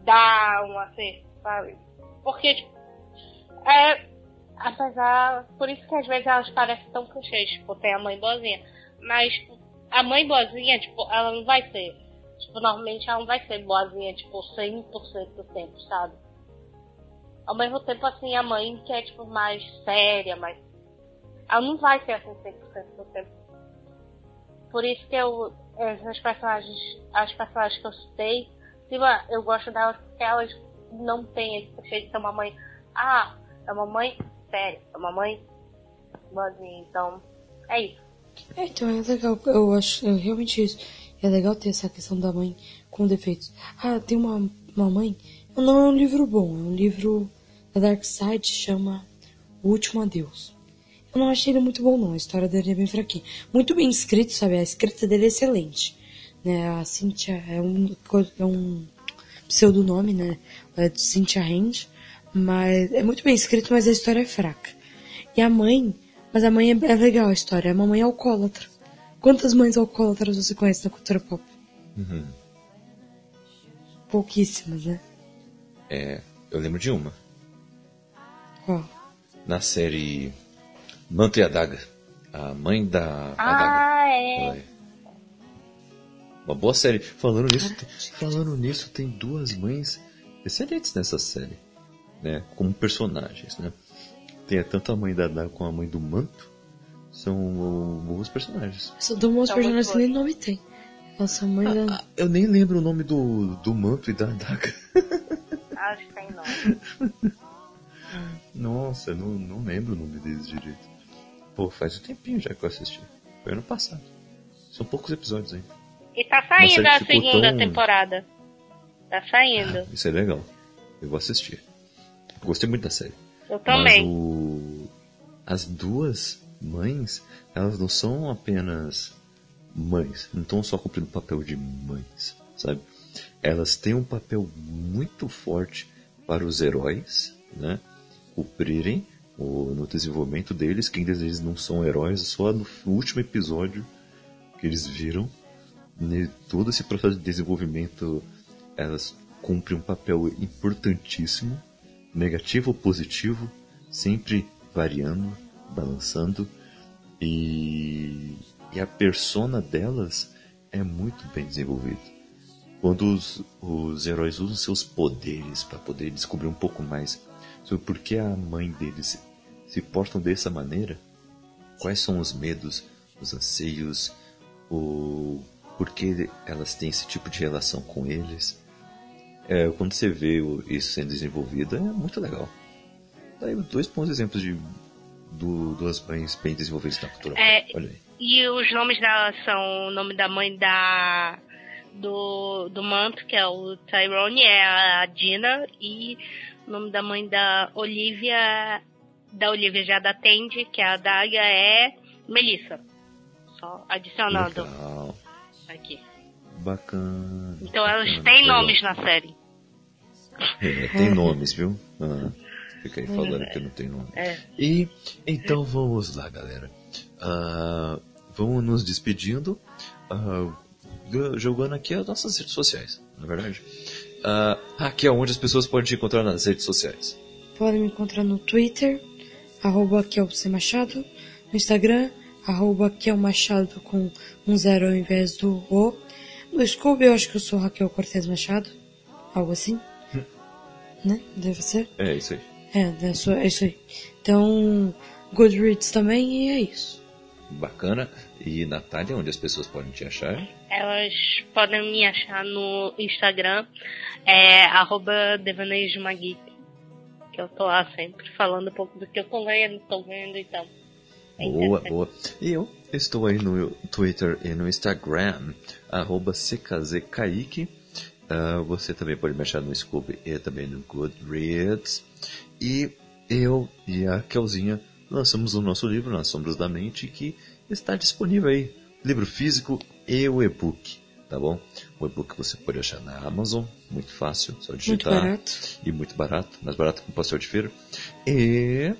dar um acerto, sabe? Porque, tipo, é. Apesar. Por isso que às vezes elas parecem tão clichês, tipo, tem a mãe boazinha. Mas, tipo, a mãe boazinha, tipo, ela não vai ser. Tipo, normalmente ela não vai ser boazinha, tipo, 100% do tempo, sabe? Ao mesmo tempo, assim, a mãe que é, tipo, mais séria, mais. Ela não vai ser assim 100% do tempo. Por isso que eu. As personagens. As personagens que eu citei. Cima, eu gosto delas porque elas não têm esse preconceito de ser uma mãe. Ah, é uma mãe séria. É uma mãe. Boazinha. Então, é isso. É, então é legal, eu acho é realmente isso. É legal ter essa questão da mãe com defeitos. Ah, tem uma, uma mãe. Não é um livro bom, é um livro da Dark Side, chama O Último Adeus. Eu não achei ele muito bom não, a história dele é bem fraquinha. Muito bem escrito, sabe? A escrita dele é excelente. Né? A Cynthia é um, é um pseudonome, né? É de Cynthia Hand. Mas é muito bem escrito, mas a história é fraca. E a mãe, mas a mãe é, é legal a história, é uma mãe alcoólatra. Quantas mães alcoólatras você conhece na cultura pop? Uhum. Pouquíssimas, né? É, eu lembro de uma. Qual? Na série Manto e Adaga. A mãe da Adaga. Ah, é. Ela é Uma boa série. Falando nisso, tem- falando nisso, tem duas mães excelentes nessa série, né? Como personagens, né? Tem tanto a mãe da Adaga como a mãe do Manto. São bons personagens. São bons personagens que nem nome tem. Nossa, mãe da... Ah, eu nem lembro o nome do, do Manto e da Adaga. Acho que tem nome. <laughs> Nossa, não, não lembro o nome deles direito. Pô, faz um tempinho já que eu assisti. Foi ano passado. São poucos episódios ainda. E tá saindo a segunda tão- temporada. Tá saindo. Isso é legal. Eu vou assistir. Gostei muito da série. Eu também. Mas o... as duas mães, elas não são apenas mães. Não estão só cumprindo o papel de mães, sabe? Elas têm um papel muito forte para os heróis, né? Cumprirem o, no desenvolvimento deles, que ainda eles não são heróis, só no último episódio que eles viram, né, todo esse processo de desenvolvimento, elas cumprem um papel importantíssimo, negativo ou positivo, sempre variando, balançando, e, e a persona delas é muito bem desenvolvida. Quando os, os heróis usam seus poderes para poder descobrir um pouco mais sobre por que a mãe deles se, portam dessa maneira, quais são os medos, os anseios, o por que elas têm esse tipo de relação com eles. É, quando você vê isso sendo desenvolvido, é muito legal. Daí dois bons exemplos de do, duas mães bem desenvolvidas na cultura. É. Olha aí. E os nomes dela são o nome da mãe da do, do manto, que é o Tyrone, é a Dina, e o nome da mãe da Olivia, da Olivia já da Tende, que é a Daga, é Melissa. só adicionando Legal. aqui. Bacana. Então elas bacana, têm legal. nomes na série. É, tem nomes, viu? Ah, fica aí falando que não tem nome. É. E então vamos lá, galera. Ah, vamos nos despedindo, ah, jogando aqui as nossas redes sociais, na verdade. Ah, aqui é onde as pessoas podem te encontrar nas redes sociais. Podem me encontrar no Twitter, arroba Kelce Machado, no Instagram, arroba Kel Machado com um zero ao invés do O. No Scooby eu acho que eu sou Raquel Cortez Machado, algo assim. <laughs> né? Deve ser. É isso aí. É, é é isso aí. Então, Goodreads também e é isso. Bacana. E Natália, onde as pessoas podem te achar? Elas podem me achar no Instagram, é arroba que eu tô lá sempre falando um pouco do que eu tô lendo, tô vendo então. É Boa, boa. E eu estou aí no Twitter e no Instagram, arroba CKZKaique. Ah, você também pode me achar no Scooby e também no Goodreads. E eu e a Kelzinha lançamos o nosso livro, Nas Sombras da Mente, que está disponível aí. Livro físico e o e-book, tá bom? O e-book você pode achar na Amazon, muito fácil, só Muito digitar barato. e muito barato, mais barato que um pastel de feira. E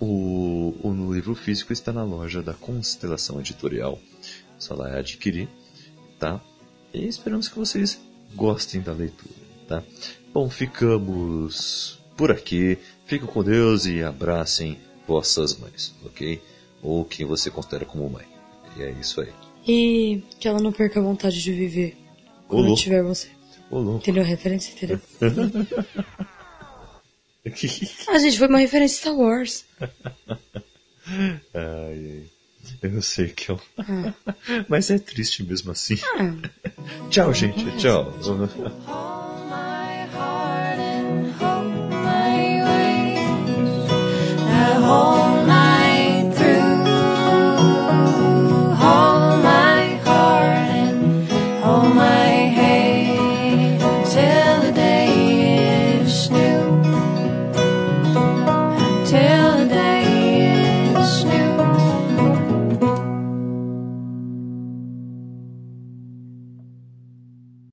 o, o livro físico está na loja da Constelação Editorial. Só lá é adquirir, tá? E esperamos que vocês gostem da leitura, tá? Bom, ficamos por aqui. Fiquem com Deus e abracem vossas mães, ok? Ou quem você considera como mãe. E é isso aí. E que ela não perca a vontade de viver quando tiver você. Ô. Entendeu a referência? Entendeu? <laughs> ah, gente, foi uma referência Star Wars. <laughs> ai, ai. Eu sei que eu. <laughs> Mas é triste mesmo assim. Tchau, gente. Tchau. whole night.